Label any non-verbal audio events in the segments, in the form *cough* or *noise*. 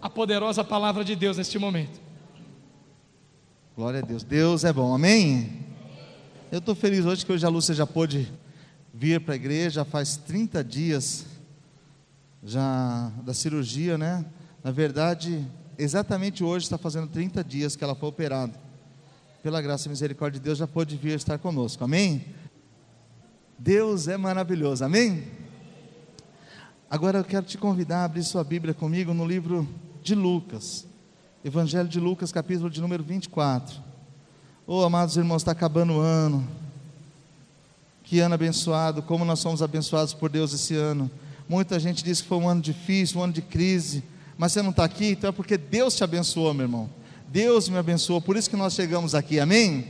a poderosa palavra de Deus neste momento. Glória a Deus. Deus é bom, amém? Eu estou feliz hoje que hoje a Lúcia já pôde vir para a igreja, faz 30 dias já da cirurgia, né? Na verdade, exatamente hoje está fazendo 30 dias que ela foi operada. Pela graça e misericórdia de Deus já pôde vir estar conosco, amém? Deus é maravilhoso, amém? Agora eu quero te convidar a abrir sua Bíblia comigo no livro de Lucas, Evangelho de Lucas, capítulo de número 24. Oh, amados irmãos, está acabando o ano. Que ano abençoado, como nós somos abençoados por Deus esse ano. Muita gente diz que foi um ano difícil, um ano de crise, mas você não está aqui, então é porque Deus te abençoou, meu irmão. Deus me abençoou, por isso que nós chegamos aqui, amém?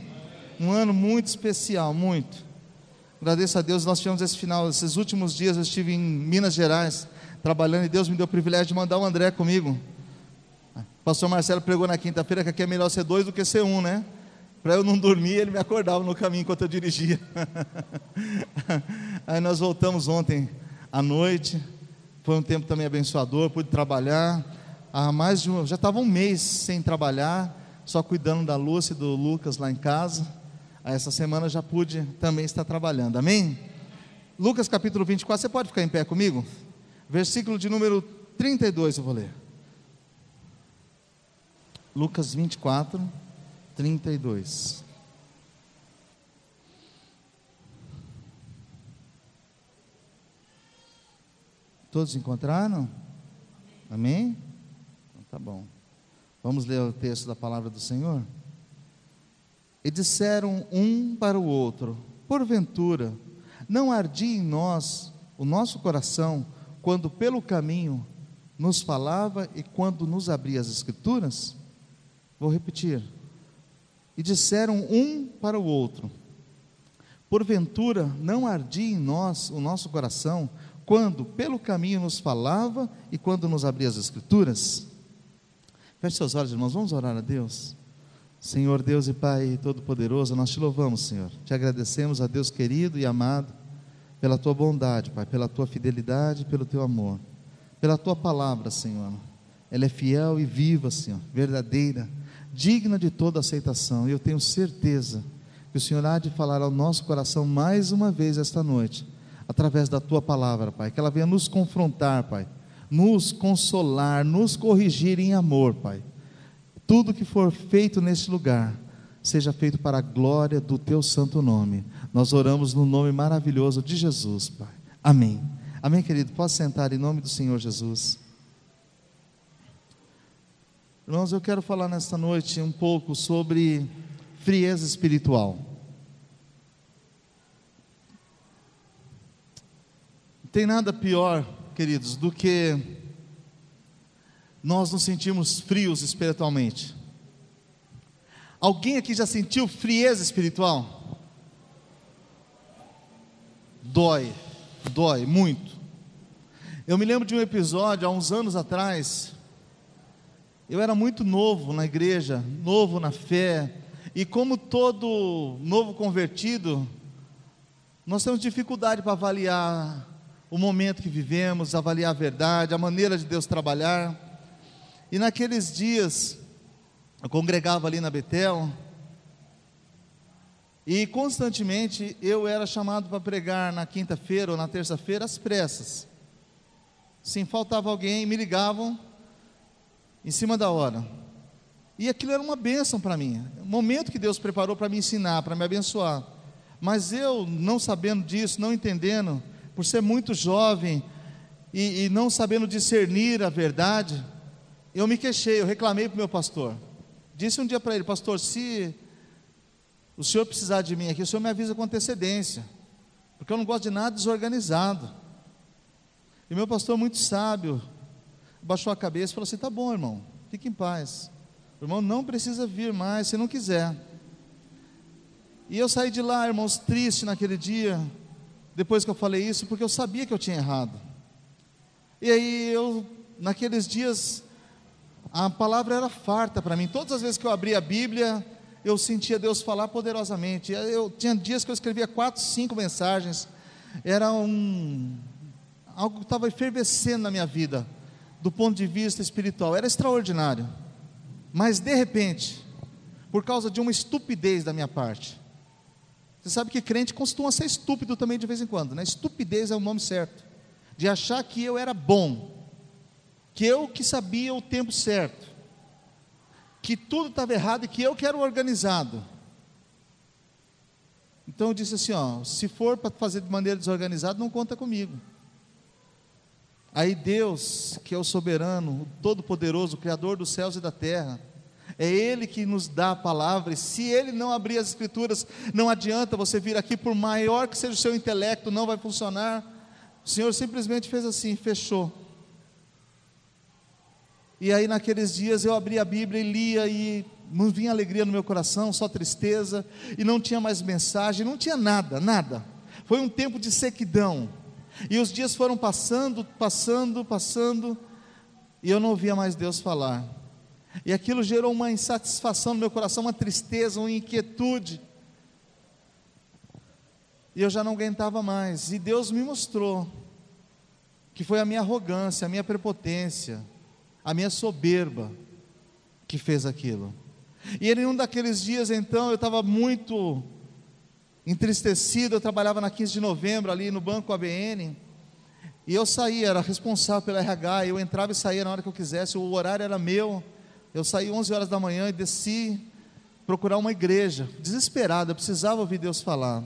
Um ano muito especial, muito. Agradeço a Deus, nós tivemos esse final, esses últimos dias eu estive em Minas Gerais, trabalhando, e Deus me deu o privilégio de mandar o André comigo. O pastor Marcelo pregou na quinta-feira que aqui é melhor ser dois do que ser um, né? Para eu não dormir, ele me acordava no caminho enquanto eu dirigia. *laughs* Aí nós voltamos ontem à noite, foi um tempo também abençoador, pude trabalhar. Há mais de um, já estava um mês sem trabalhar, só cuidando da Lúcia e do Lucas lá em casa essa semana já pude também estar trabalhando, amém? Lucas capítulo 24, você pode ficar em pé comigo? Versículo de número 32 eu vou ler. Lucas 24, 32. Todos encontraram? Amém? Então, tá bom. Vamos ler o texto da palavra do Senhor? E disseram um para o outro: Porventura, não ardia em nós o nosso coração quando pelo caminho nos falava e quando nos abria as Escrituras? Vou repetir. E disseram um para o outro: Porventura, não ardia em nós o nosso coração quando pelo caminho nos falava e quando nos abria as Escrituras? Feche seus olhos, irmãos, vamos orar a Deus. Senhor Deus e Pai Todo-Poderoso, nós te louvamos, Senhor. Te agradecemos a Deus querido e amado pela tua bondade, Pai, pela tua fidelidade, pelo teu amor, pela tua palavra, Senhor. Ela é fiel e viva, Senhor, verdadeira, digna de toda aceitação. E eu tenho certeza que o Senhor há de falar ao nosso coração mais uma vez esta noite, através da tua palavra, Pai, que ela venha nos confrontar, Pai, nos consolar, nos corrigir em amor, Pai tudo que for feito neste lugar, seja feito para a glória do teu santo nome. Nós oramos no nome maravilhoso de Jesus, Pai. Amém. Amém, querido. Pode sentar em nome do Senhor Jesus. Irmãos, eu quero falar nesta noite um pouco sobre frieza espiritual. Tem nada pior, queridos, do que nós nos sentimos frios espiritualmente. Alguém aqui já sentiu frieza espiritual? Dói, dói muito. Eu me lembro de um episódio há uns anos atrás. Eu era muito novo na igreja, novo na fé, e como todo novo convertido, nós temos dificuldade para avaliar o momento que vivemos, avaliar a verdade, a maneira de Deus trabalhar. E naqueles dias, eu congregava ali na Betel, e constantemente eu era chamado para pregar na quinta-feira ou na terça-feira às pressas. Sim, faltava alguém, me ligavam em cima da hora. E aquilo era uma bênção para mim, um momento que Deus preparou para me ensinar, para me abençoar. Mas eu, não sabendo disso, não entendendo, por ser muito jovem e, e não sabendo discernir a verdade, eu me queixei, eu reclamei para o meu pastor. Disse um dia para ele, pastor, se o senhor precisar de mim aqui, o senhor me avisa com antecedência, porque eu não gosto de nada desorganizado. E meu pastor, muito sábio, baixou a cabeça e falou assim: tá bom, irmão, fique em paz. O irmão não precisa vir mais se não quiser. E eu saí de lá, irmãos, triste naquele dia, depois que eu falei isso, porque eu sabia que eu tinha errado. E aí eu, naqueles dias, a palavra era farta para mim. Todas as vezes que eu abria a Bíblia, eu sentia Deus falar poderosamente. Eu tinha dias que eu escrevia quatro, cinco mensagens. Era um algo que estava efervescendo na minha vida. Do ponto de vista espiritual, era extraordinário. Mas de repente, por causa de uma estupidez da minha parte, você sabe que crente costuma ser estúpido também de vez em quando, né? Estupidez é o nome certo. De achar que eu era bom, que eu que sabia o tempo certo, que tudo estava errado e que eu que era o organizado. Então eu disse assim: ó, se for para fazer de maneira desorganizada, não conta comigo. Aí Deus, que é o soberano, o todo-poderoso, o Criador dos céus e da terra, é Ele que nos dá a palavra, e se Ele não abrir as Escrituras, não adianta você vir aqui, por maior que seja o seu intelecto, não vai funcionar. O Senhor simplesmente fez assim, fechou. E aí naqueles dias eu abri a Bíblia e lia e não vinha alegria no meu coração, só tristeza, e não tinha mais mensagem, não tinha nada, nada. Foi um tempo de sequidão. E os dias foram passando, passando, passando, e eu não ouvia mais Deus falar. E aquilo gerou uma insatisfação no meu coração, uma tristeza, uma inquietude. E eu já não aguentava mais. E Deus me mostrou que foi a minha arrogância, a minha prepotência, a minha soberba que fez aquilo. E em um daqueles dias, então, eu estava muito entristecido. Eu trabalhava na 15 de novembro, ali no banco ABN. E eu saía, era responsável pela RH. Eu entrava e saía na hora que eu quisesse. O horário era meu. Eu saí 11 horas da manhã e desci procurar uma igreja. Desesperado, eu precisava ouvir Deus falar.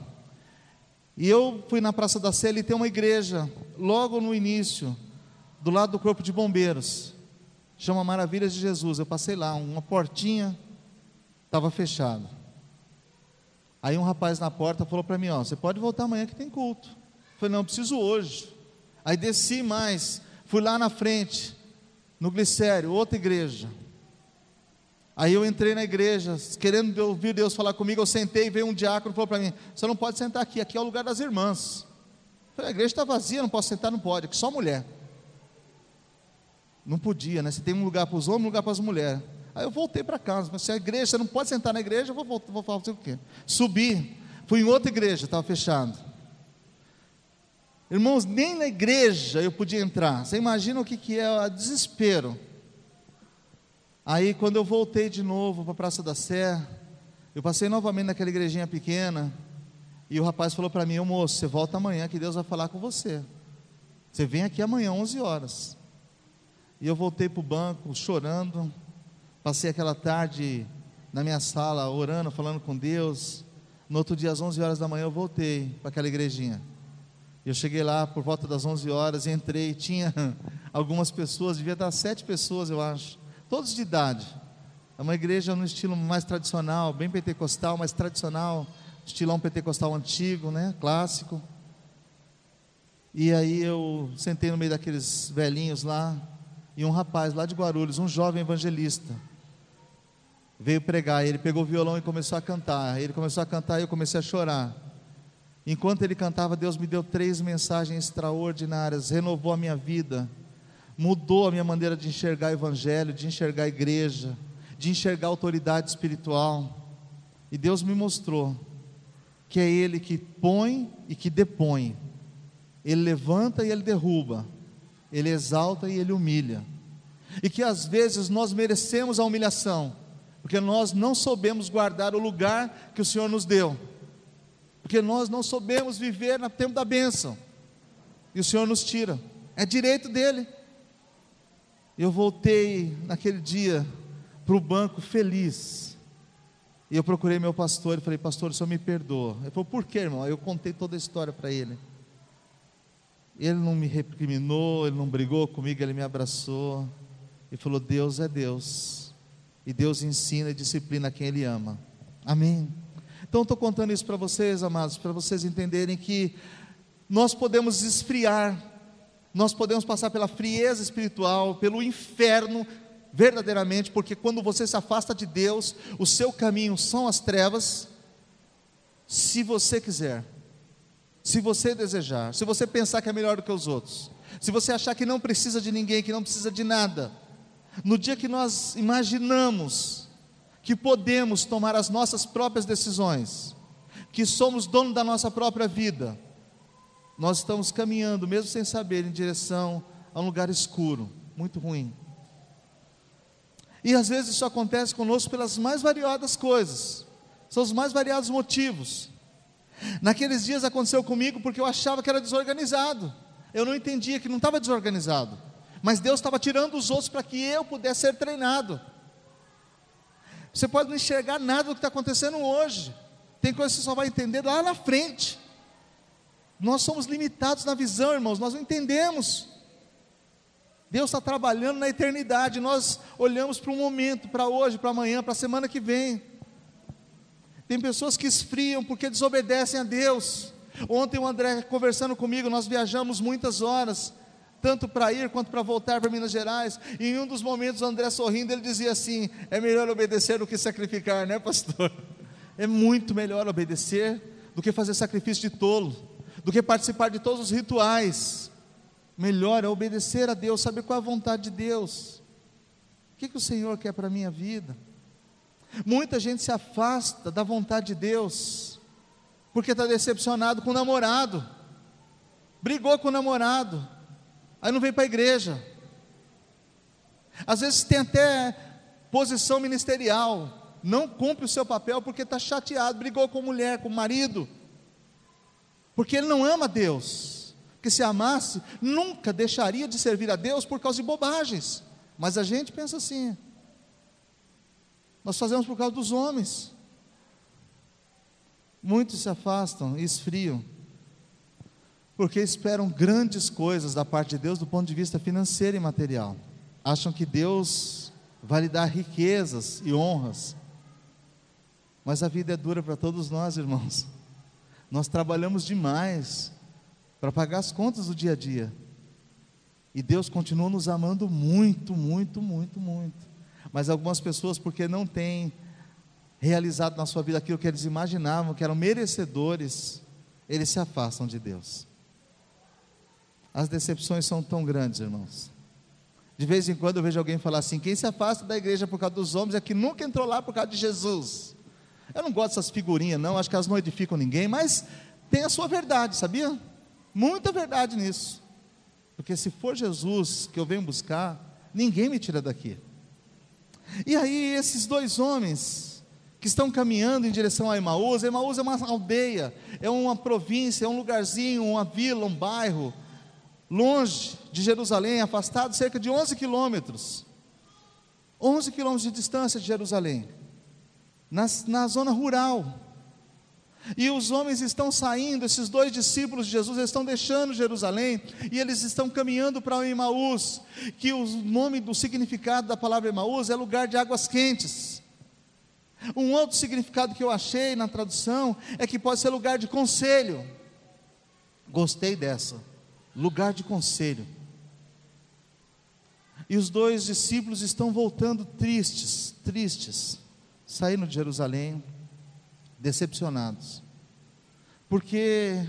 E eu fui na Praça da Sé e tem uma igreja, logo no início, do lado do Corpo de Bombeiros. Chama Maravilhas de Jesus. Eu passei lá, uma portinha estava fechado. Aí um rapaz na porta falou para mim: Ó, você pode voltar amanhã que tem culto. Eu falei: Não, eu preciso hoje. Aí desci mais, fui lá na frente, no Glicério, outra igreja. Aí eu entrei na igreja, querendo ouvir Deus falar comigo, eu sentei veio um diácono e falou para mim: Você não pode sentar aqui, aqui é o lugar das irmãs. Eu falei: A igreja está vazia, não posso sentar, não pode, aqui só mulher. Não podia, né? Você tem um lugar para os homens, um lugar para as mulheres. Aí eu voltei para casa. Mas se a igreja, não pode sentar na igreja, eu vou, vou, vou fazer o quê? Subi, fui em outra igreja, estava fechado. Irmãos, nem na igreja eu podia entrar. Você imagina o que, que é o desespero. Aí quando eu voltei de novo para a Praça da Sé, eu passei novamente naquela igrejinha pequena, e o rapaz falou para mim, ô moço, você volta amanhã que Deus vai falar com você. Você vem aqui amanhã, 11 horas. E eu voltei para o banco, chorando, Passei aquela tarde na minha sala, orando, falando com Deus. No outro dia, às 11 horas da manhã, eu voltei para aquela igrejinha. Eu cheguei lá por volta das 11 horas, entrei, tinha *laughs* algumas pessoas, devia dar sete pessoas, eu acho, todos de idade. É uma igreja no estilo mais tradicional, bem pentecostal, mais tradicional, estilão pentecostal antigo, né, clássico. E aí eu sentei no meio daqueles velhinhos lá, e um rapaz lá de Guarulhos, um jovem evangelista, veio pregar. Ele pegou o violão e começou a cantar. Ele começou a cantar e eu comecei a chorar. Enquanto ele cantava, Deus me deu três mensagens extraordinárias, renovou a minha vida, mudou a minha maneira de enxergar o Evangelho, de enxergar a igreja, de enxergar a autoridade espiritual. E Deus me mostrou que é Ele que põe e que depõe, Ele levanta e Ele derruba, Ele exalta e Ele humilha, e que às vezes nós merecemos a humilhação porque nós não soubemos guardar o lugar que o Senhor nos deu, porque nós não soubemos viver no tempo da bênção, e o Senhor nos tira, é direito dele. Eu voltei naquele dia para o banco feliz, e eu procurei meu pastor e falei: Pastor, o senhor me perdoa. Ele falou: Por quê, irmão? Eu contei toda a história para ele. Ele não me recriminou, ele não brigou comigo, ele me abraçou e falou: Deus é Deus e Deus ensina e disciplina quem Ele ama. Amém. Então estou contando isso para vocês, amados, para vocês entenderem que nós podemos esfriar, nós podemos passar pela frieza espiritual, pelo inferno, verdadeiramente, porque quando você se afasta de Deus, o seu caminho são as trevas, se você quiser, se você desejar, se você pensar que é melhor do que os outros, se você achar que não precisa de ninguém, que não precisa de nada, no dia que nós imaginamos que podemos tomar as nossas próprias decisões, que somos dono da nossa própria vida, nós estamos caminhando, mesmo sem saber, em direção a um lugar escuro, muito ruim. E às vezes isso acontece conosco pelas mais variadas coisas, são os mais variados motivos. Naqueles dias aconteceu comigo porque eu achava que era desorganizado, eu não entendia que não estava desorganizado, mas Deus estava tirando os outros para que eu pudesse ser treinado. Você pode não enxergar nada do que está acontecendo hoje, tem coisas que você só vai entender lá na frente. Nós somos limitados na visão, irmãos, nós não entendemos. Deus está trabalhando na eternidade, nós olhamos para o momento, para hoje, para amanhã, para a semana que vem. Tem pessoas que esfriam porque desobedecem a Deus. Ontem o André conversando comigo, nós viajamos muitas horas, tanto para ir quanto para voltar para Minas Gerais. E em um dos momentos André sorrindo, ele dizia assim: "É melhor obedecer do que sacrificar, né, pastor? *laughs* É muito melhor obedecer do que fazer sacrifício de tolo, do que participar de todos os rituais. Melhor é obedecer a Deus, saber qual é a vontade de Deus. O que, que o Senhor quer para a minha vida? Muita gente se afasta da vontade de Deus, porque está decepcionado com o namorado, brigou com o namorado, aí não vem para a igreja. Às vezes tem até posição ministerial, não cumpre o seu papel porque está chateado, brigou com mulher, com marido, porque ele não ama Deus que se amasse, nunca deixaria de servir a Deus por causa de bobagens. Mas a gente pensa assim. Nós fazemos por causa dos homens. Muitos se afastam e esfriam, porque esperam grandes coisas da parte de Deus do ponto de vista financeiro e material. Acham que Deus vai lhe dar riquezas e honras. Mas a vida é dura para todos nós, irmãos. Nós trabalhamos demais para pagar as contas do dia a dia. E Deus continua nos amando muito, muito, muito, muito. Mas algumas pessoas, porque não têm realizado na sua vida aquilo que eles imaginavam, que eram merecedores, eles se afastam de Deus. As decepções são tão grandes, irmãos. De vez em quando eu vejo alguém falar assim: quem se afasta da igreja por causa dos homens é que nunca entrou lá por causa de Jesus. Eu não gosto dessas figurinhas, não, acho que elas não edificam ninguém, mas tem a sua verdade, sabia? Muita verdade nisso. Porque se for Jesus que eu venho buscar, ninguém me tira daqui. E aí, esses dois homens que estão caminhando em direção a Emaús, Emaús é uma aldeia, é uma província, é um lugarzinho, uma vila, um bairro, longe de Jerusalém, afastado cerca de 11 quilômetros. 11 quilômetros de distância de Jerusalém, na, na zona rural. E os homens estão saindo, esses dois discípulos de Jesus estão deixando Jerusalém e eles estão caminhando para o Emaús, que o nome do significado da palavra Emaús é lugar de águas quentes. Um outro significado que eu achei na tradução é que pode ser lugar de conselho. Gostei dessa, lugar de conselho. E os dois discípulos estão voltando tristes, tristes, saindo de Jerusalém, decepcionados, porque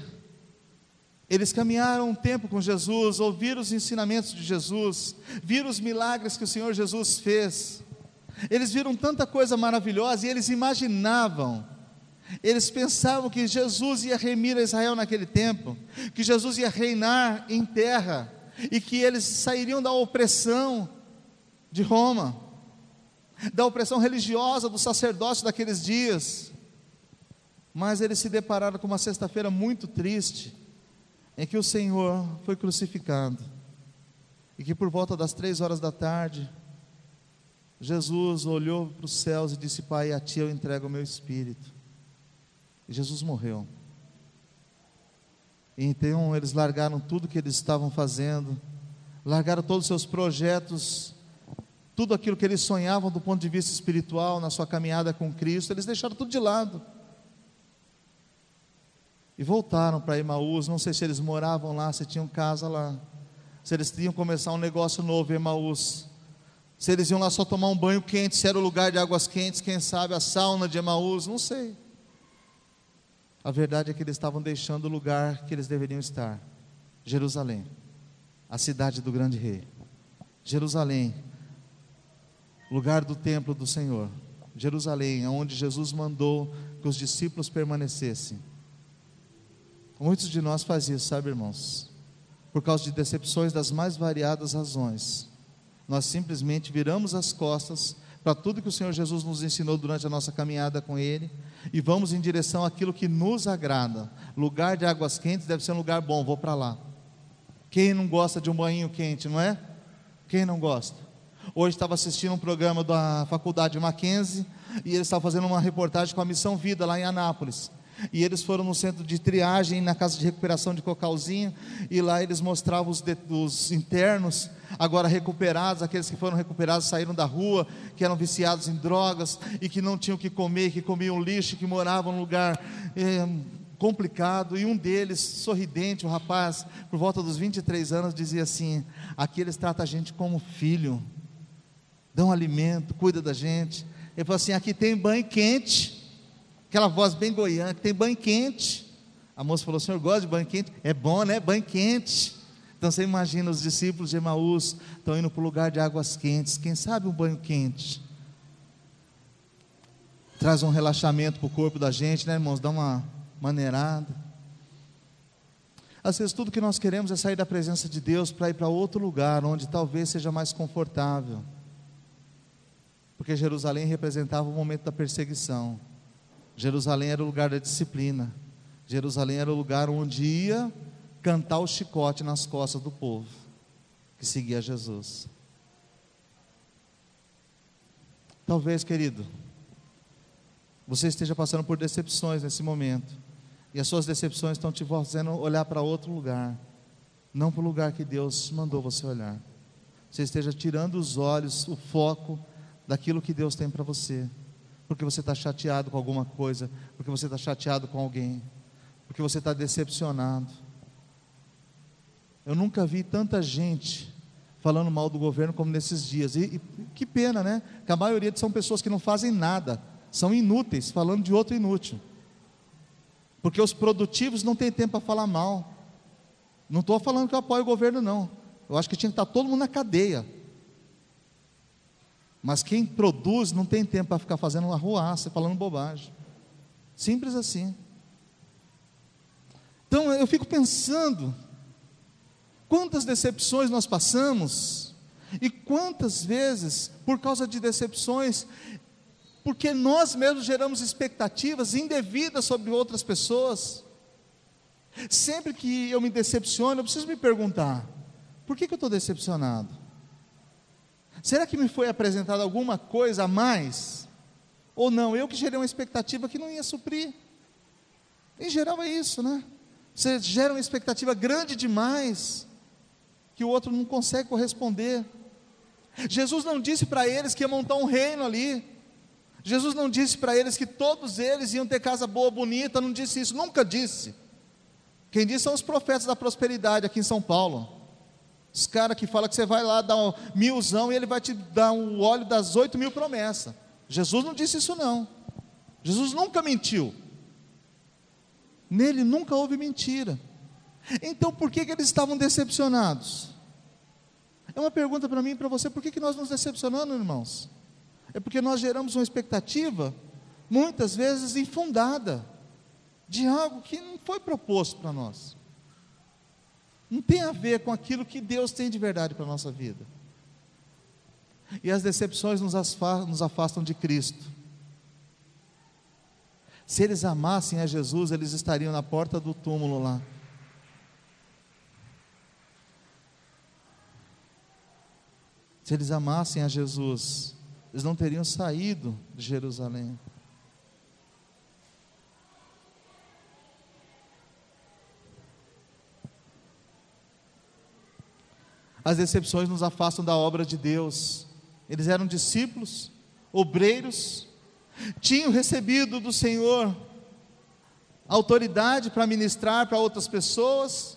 eles caminharam um tempo com Jesus, ouviram os ensinamentos de Jesus, viram os milagres que o Senhor Jesus fez, eles viram tanta coisa maravilhosa e eles imaginavam, eles pensavam que Jesus ia remir a Israel naquele tempo, que Jesus ia reinar em terra e que eles sairiam da opressão de Roma, da opressão religiosa do sacerdócio daqueles dias mas eles se depararam com uma sexta-feira muito triste, em que o Senhor foi crucificado, e que por volta das três horas da tarde, Jesus olhou para os céus e disse: Pai, a Ti eu entrego o meu espírito. E Jesus morreu. E então eles largaram tudo que eles estavam fazendo, largaram todos os seus projetos, tudo aquilo que eles sonhavam do ponto de vista espiritual, na sua caminhada com Cristo, eles deixaram tudo de lado e voltaram para Emaús. Não sei se eles moravam lá, se tinham casa lá, se eles tinham começar um negócio novo em Emaús. Se eles iam lá só tomar um banho quente, se era o lugar de águas quentes, quem sabe a sauna de Emaús, não sei. A verdade é que eles estavam deixando o lugar que eles deveriam estar Jerusalém, a cidade do grande rei. Jerusalém, lugar do templo do Senhor. Jerusalém, onde Jesus mandou que os discípulos permanecessem. Muitos de nós fazem isso, sabe, irmãos? Por causa de decepções das mais variadas razões. nós simplesmente viramos as costas para tudo que o Senhor Jesus nos ensinou durante a nossa caminhada com Ele e vamos em direção àquilo que nos agrada. Lugar de águas quentes deve ser um lugar bom, vou para lá. Quem não gosta de um banho quente, não é? Quem não gosta? Hoje estava assistindo um programa da Faculdade Mackenzie e eles estavam fazendo uma reportagem com a Missão Vida lá em Anápolis. E eles foram no centro de triagem, na casa de recuperação de Cocalzinho, e lá eles mostravam os, de, os, internos, agora recuperados, aqueles que foram recuperados saíram da rua, que eram viciados em drogas e que não tinham o que comer, que comiam lixo, que moravam num lugar é, complicado. E um deles, sorridente, o rapaz, por volta dos 23 anos, dizia assim: Aqui eles tratam a gente como filho, dão alimento, cuida da gente. Ele falou assim: Aqui tem banho quente aquela voz bem goiana, que tem banho quente. A moça falou: senhor gosta de banho quente? É bom, né? Banho quente. Então você imagina os discípulos de Emaús estão indo para o lugar de águas quentes. Quem sabe um banho quente? Traz um relaxamento para o corpo da gente, né, irmãos? Dá uma maneirada. Às vezes tudo que nós queremos é sair da presença de Deus para ir para outro lugar, onde talvez seja mais confortável. Porque Jerusalém representava o momento da perseguição. Jerusalém era o lugar da disciplina. Jerusalém era o lugar onde ia cantar o chicote nas costas do povo que seguia Jesus. Talvez, querido, você esteja passando por decepções nesse momento. E as suas decepções estão te fazendo olhar para outro lugar, não para o lugar que Deus mandou você olhar. Você esteja tirando os olhos, o foco daquilo que Deus tem para você porque você está chateado com alguma coisa, porque você está chateado com alguém, porque você está decepcionado. Eu nunca vi tanta gente falando mal do governo como nesses dias. E, e que pena, né? Que a maioria são pessoas que não fazem nada, são inúteis, falando de outro inútil. Porque os produtivos não têm tempo para falar mal. Não estou falando que eu apoio o governo, não. Eu acho que tinha que estar todo mundo na cadeia. Mas quem produz não tem tempo para ficar fazendo arruaça, falando bobagem. Simples assim. Então eu fico pensando, quantas decepções nós passamos, e quantas vezes, por causa de decepções, porque nós mesmos geramos expectativas indevidas sobre outras pessoas. Sempre que eu me decepciono, eu preciso me perguntar: por que, que eu estou decepcionado? Será que me foi apresentada alguma coisa a mais? Ou não? Eu que gerei uma expectativa que não ia suprir. Em geral é isso, né? Você gera uma expectativa grande demais, que o outro não consegue corresponder. Jesus não disse para eles que ia montar um reino ali. Jesus não disse para eles que todos eles iam ter casa boa, bonita, não disse isso, nunca disse. Quem disse são os profetas da prosperidade aqui em São Paulo. Os caras que falam que você vai lá dar um milzão e ele vai te dar um óleo das oito mil promessas. Jesus não disse isso não. Jesus nunca mentiu. Nele nunca houve mentira. Então por que, que eles estavam decepcionados? É uma pergunta para mim e para você, por que, que nós nos decepcionamos, irmãos? É porque nós geramos uma expectativa, muitas vezes infundada, de algo que não foi proposto para nós. Não tem a ver com aquilo que Deus tem de verdade para a nossa vida. E as decepções nos afastam de Cristo. Se eles amassem a Jesus, eles estariam na porta do túmulo lá. Se eles amassem a Jesus, eles não teriam saído de Jerusalém. As decepções nos afastam da obra de Deus. Eles eram discípulos, obreiros, tinham recebido do Senhor autoridade para ministrar para outras pessoas,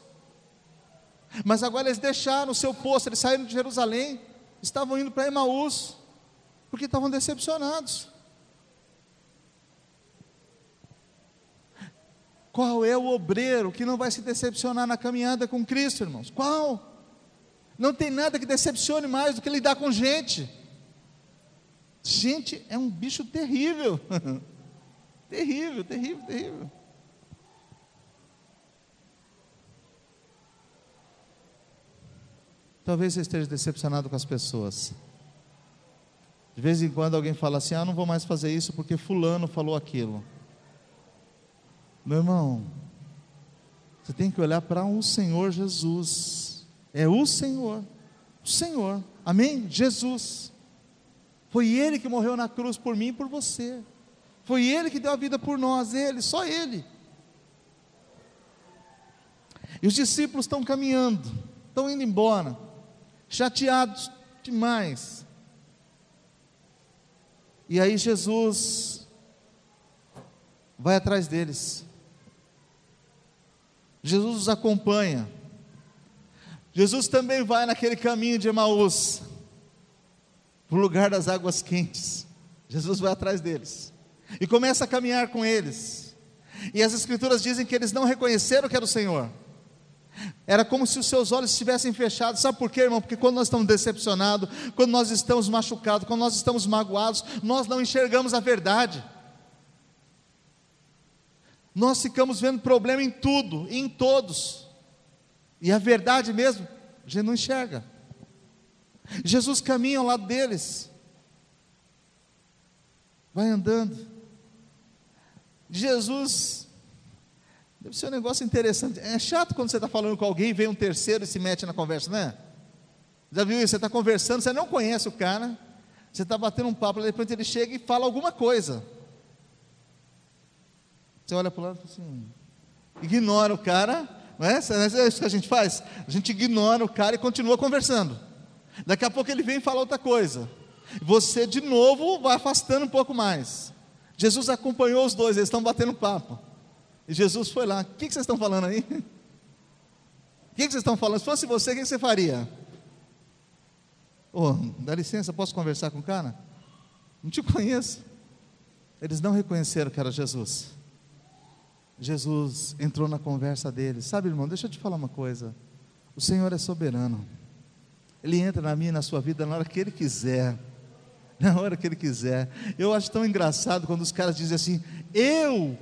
mas agora eles deixaram o seu posto, eles saíram de Jerusalém, estavam indo para Emaús, porque estavam decepcionados. Qual é o obreiro que não vai se decepcionar na caminhada com Cristo, irmãos? Qual? Não tem nada que decepcione mais do que lidar com gente. Gente é um bicho terrível. *laughs* terrível, terrível, terrível. Talvez você esteja decepcionado com as pessoas. De vez em quando alguém fala assim: Ah, não vou mais fazer isso porque Fulano falou aquilo. Meu irmão, você tem que olhar para o Senhor Jesus. É o Senhor. O Senhor. Amém? Jesus. Foi Ele que morreu na cruz por mim e por você. Foi Ele que deu a vida por nós, Ele, só Ele. E os discípulos estão caminhando, estão indo embora, chateados demais. E aí Jesus vai atrás deles. Jesus os acompanha. Jesus também vai naquele caminho de Emaús, para o lugar das águas quentes. Jesus vai atrás deles e começa a caminhar com eles. E as Escrituras dizem que eles não reconheceram que era o Senhor. Era como se os seus olhos estivessem fechados. Sabe por quê, irmão? Porque quando nós estamos decepcionados, quando nós estamos machucados, quando nós estamos magoados, nós não enxergamos a verdade. Nós ficamos vendo problema em tudo, em todos. E a verdade mesmo, a gente não enxerga. Jesus caminha ao lado deles. Vai andando. Jesus Deve ser um negócio interessante. É chato quando você está falando com alguém, vem um terceiro e se mete na conversa, né? Já viu isso? Você está conversando, você não conhece o cara, você está batendo um papo, de repente ele chega e fala alguma coisa. Você olha para o lado e fala assim, ignora o cara, não é? é isso que a gente faz? A gente ignora o cara e continua conversando. Daqui a pouco ele vem e fala outra coisa. Você de novo vai afastando um pouco mais. Jesus acompanhou os dois, eles estão batendo papo. E Jesus foi lá. O que, vocês estão falando aí? *laughs* O que, vocês estão falando? Se fosse você, o que, você faria? Oh, dá licença, posso conversar com o cara? Não te conheço. Eles não reconheceram que era Jesus. Jesus entrou na conversa deles. Sabe, irmão, deixa eu te falar uma coisa. O Senhor é soberano. Ele entra na minha e na sua vida na hora que Ele quiser. *laughs* Na hora que Ele quiser. Eu acho tão engraçado quando os caras dizem assim: Eu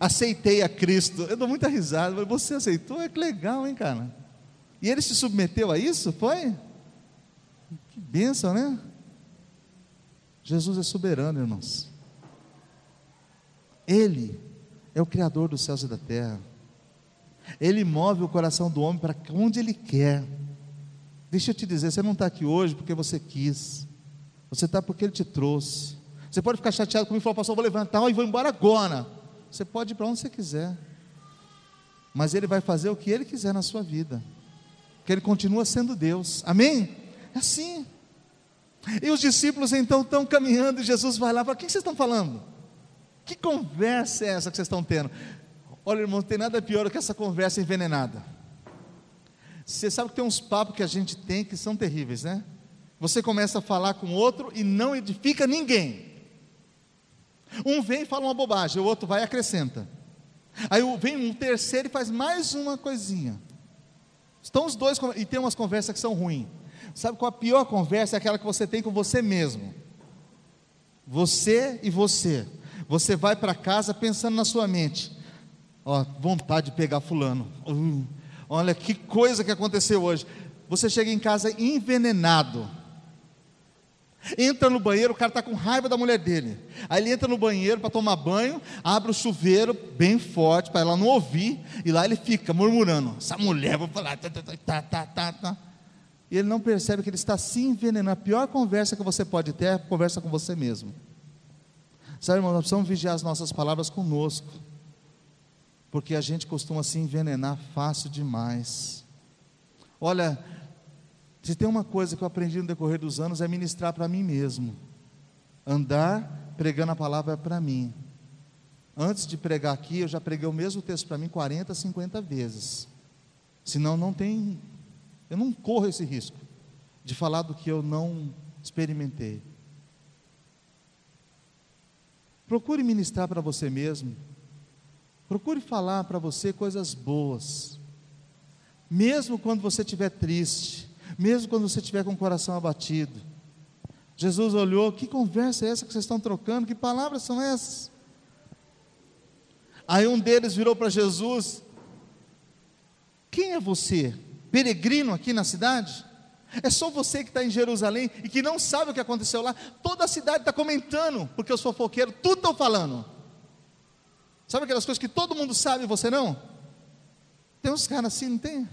aceitei a Cristo. Eu dou muita risada, você aceitou? É que legal, hein, cara? E ele se submeteu a isso? Foi? Que bênção, né? Jesus é soberano, irmãos. Ele é o Criador dos céus e da terra. Ele move o coração do homem para onde ele quer. Deixa eu te dizer, você não está aqui hoje porque você quis. Você está porque ele te trouxe. Você pode ficar chateado comigo e falar, pastor, vou levantar e vou embora agora. Você pode ir para onde você quiser, mas Ele vai fazer o que Ele quiser na sua vida, porque Ele continua sendo Deus, amém? É assim. E os discípulos então estão caminhando e Jesus vai lá para: o que vocês estão falando? Que conversa é essa que vocês estão tendo? Olha, irmão, não tem nada pior do que essa conversa envenenada. Você sabe que tem uns papos que a gente tem que são terríveis, né? Você começa a falar com outro e não edifica ninguém. Um vem e fala uma bobagem, o outro vai e acrescenta. Aí vem um terceiro e faz mais uma coisinha. Estão os dois e tem umas conversas que são ruins. Sabe qual a pior conversa? É aquela que você tem com você mesmo. Você e você. Você vai para casa pensando na sua mente. Ó, vontade de pegar fulano. Uh, olha que coisa que aconteceu hoje. Você chega em casa envenenado Entra no banheiro, o cara está com raiva da mulher dele. Aí ele entra no banheiro para tomar banho, abre o chuveiro bem forte para ela não ouvir, e lá ele fica murmurando: Essa mulher, vou falar, tá, tá, tá, tá, tá, tá. E ele não percebe que ele está se envenenando. A pior conversa que você pode ter é conversa com você mesmo. Sabe, irmão, nós precisamos vigiar as nossas palavras conosco, porque a gente costuma se envenenar fácil demais. Olha, se tem uma coisa que eu aprendi no decorrer dos anos é ministrar para mim mesmo. Andar pregando a palavra para mim. Antes de pregar aqui, eu já preguei o mesmo texto para mim 40, 50 vezes. Senão não tem, eu não corro esse risco de falar do que eu não experimentei. Procure ministrar para você mesmo. Procure falar para você coisas boas. Mesmo quando você estiver triste, mesmo quando você estiver com o coração abatido. Jesus olhou: que conversa é essa que vocês estão trocando? Que palavras são essas? Aí um deles virou para Jesus: Quem é você? peregrino aqui na cidade? É só você que está em Jerusalém e que não sabe o que aconteceu lá. Toda a cidade está comentando, porque os fofoqueiros tudo estão falando. Sabe aquelas coisas que todo mundo sabe e você não? Tem uns caras assim, não tem?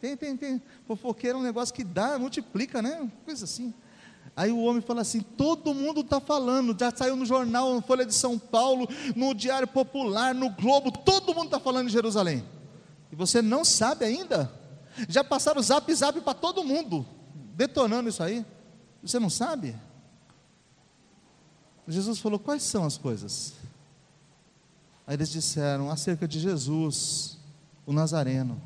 Tem, tem, tem. Fofoqueiro é um negócio que dá, multiplica, né? Coisa assim. Aí o homem fala assim: todo mundo está falando, já saiu no jornal, na Folha de São Paulo, no Diário Popular, no Globo, todo mundo está falando em Jerusalém. E você não sabe ainda? Já passaram zap zap para todo mundo, detonando isso aí. Você não sabe? Jesus falou: quais são as coisas? Aí eles disseram acerca de Jesus, o Nazareno,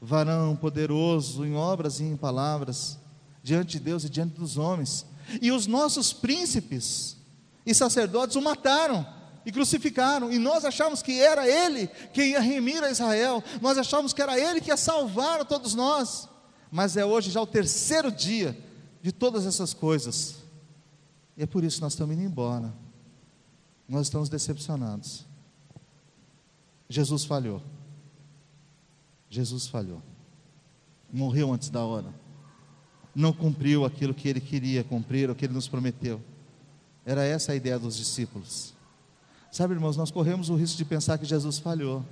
varão poderoso em obras e em palavras, diante de Deus e diante dos homens. E os nossos príncipes e sacerdotes o mataram e crucificaram, e nós achamos que era ele que ia remir a Israel, nós achamos que era ele que ia salvar a todos nós, mas é hoje já o terceiro dia de todas essas coisas, e é por isso que nós estamos indo embora, nós estamos decepcionados. Jesus falhou, Jesus falhou, morreu antes da hora, não cumpriu aquilo que ele queria cumprir, o que ele nos prometeu. Era essa a ideia dos discípulos. Sabe, irmãos, nós corremos o risco de pensar que Jesus falhou.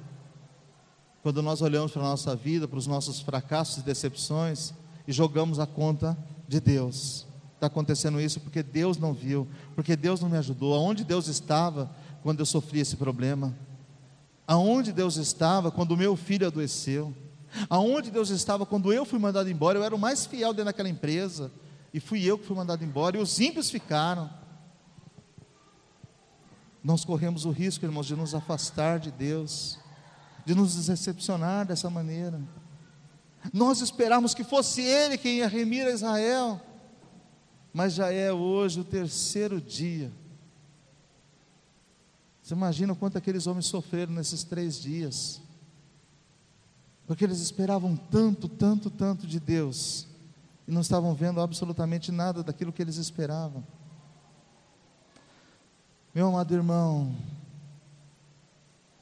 Quando nós olhamos para a nossa vida, para os nossos fracassos e decepções, e jogamos a conta de Deus. Está acontecendo isso porque Deus não viu, porque Deus não me ajudou. Aonde Deus estava quando eu sofri esse problema? Aonde Deus estava quando o meu filho adoeceu? Aonde Deus estava quando eu fui mandado embora? Eu era o mais fiel dentro daquela empresa, e fui eu que fui mandado embora, e os ímpios ficaram nós corremos o risco, irmãos, de nos afastar de Deus, de nos decepcionar dessa maneira. Nós esperamos que fosse Ele quem ia remir a Israel, mas já é hoje o terceiro dia. Você imagina quanto aqueles homens sofreram nesses três dias, porque eles esperavam tanto, tanto, tanto de Deus, e não estavam vendo absolutamente nada daquilo que eles esperavam. Meu amado irmão,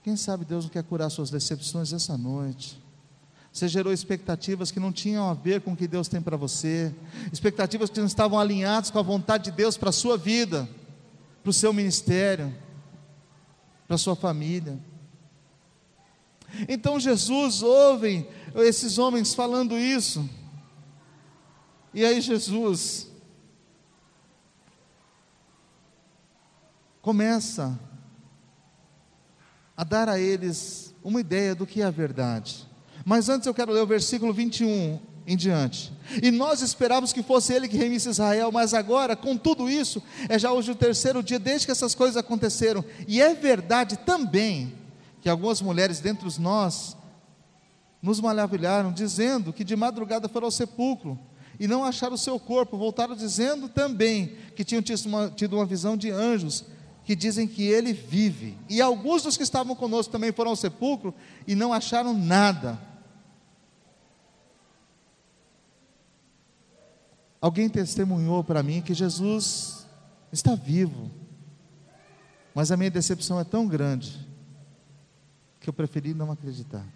quem sabe Deus não quer curar suas decepções essa noite. Você gerou expectativas que não tinham a ver com o que Deus tem para você, expectativas que não estavam alinhadas com a vontade de Deus para a sua vida, para o seu ministério, para a sua família. Então Jesus ouve esses homens falando isso, e aí Jesus começa a dar a eles uma ideia do que é a verdade. Mas antes eu quero ler o versículo 21 em diante. E nós esperávamos que fosse ele que remisse Israel, mas agora, com tudo isso, é já hoje o terceiro dia desde que essas coisas aconteceram. E é verdade também que algumas mulheres dentre nós nos maravilharam, dizendo que de madrugada foram ao sepulcro e não acharam o seu corpo. Voltaram dizendo também que tinham tido uma, tido uma visão de anjos que dizem que ele vive. E alguns dos que estavam conosco também foram ao sepulcro e não acharam nada. Alguém testemunhou para mim que Jesus está vivo. Mas a minha decepção é tão grande que eu preferi não acreditar.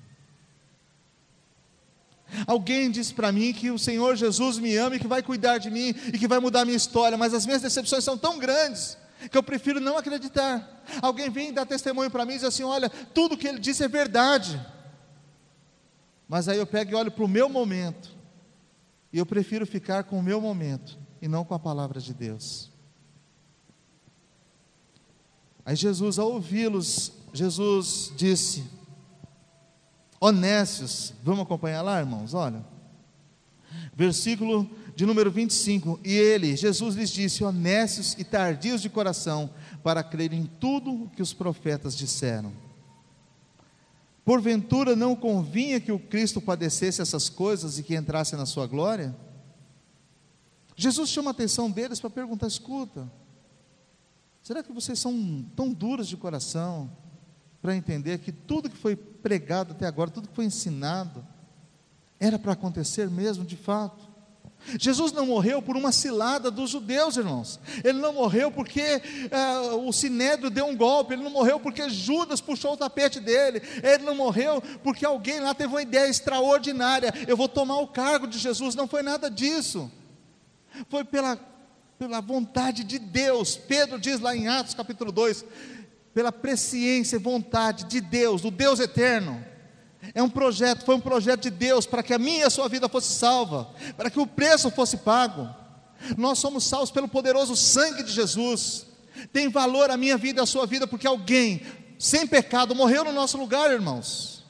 Alguém disse para mim que o Senhor Jesus me ama e que vai cuidar de mim e que vai mudar a minha história, mas as minhas decepções são tão grandes que eu prefiro não acreditar. Alguém vem dar testemunho para mim e diz assim: olha, tudo que ele disse é verdade. Mas aí eu pego e olho para o meu momento, e eu prefiro ficar com o meu momento e não com a palavra de Deus. Aí Jesus, ao ouvi-los, Jesus disse: Honestos, vamos acompanhar lá, irmãos? Olha, versículo de número 25. E ele, Jesus lhes disse: honestos e tardios de coração, para crer em tudo o que os profetas disseram. Porventura não convinha que o Cristo padecesse essas coisas e que entrasse na sua glória? Jesus chama a atenção deles para perguntar: escuta, será que vocês são tão duros de coração para entender que tudo que foi pregado até agora, tudo que foi ensinado, era para acontecer mesmo de fato? Jesus não morreu por uma cilada dos judeus, irmãos. Ele não morreu porque uh, o sinédrio deu um golpe. Ele não morreu porque Judas puxou o tapete dele. Ele não morreu porque alguém lá teve uma ideia extraordinária. Eu vou tomar o cargo de Jesus. Não foi nada disso. Foi pela, pela vontade de Deus. Pedro diz lá em Atos capítulo 2: pela presciência e vontade de Deus, do Deus eterno é um projeto, foi um projeto de Deus para que a minha e a sua vida fosse salva, para que o preço fosse pago. Nós somos salvos pelo poderoso sangue de Jesus. Tem valor a minha vida e a sua vida porque alguém sem pecado morreu no nosso lugar, irmãos.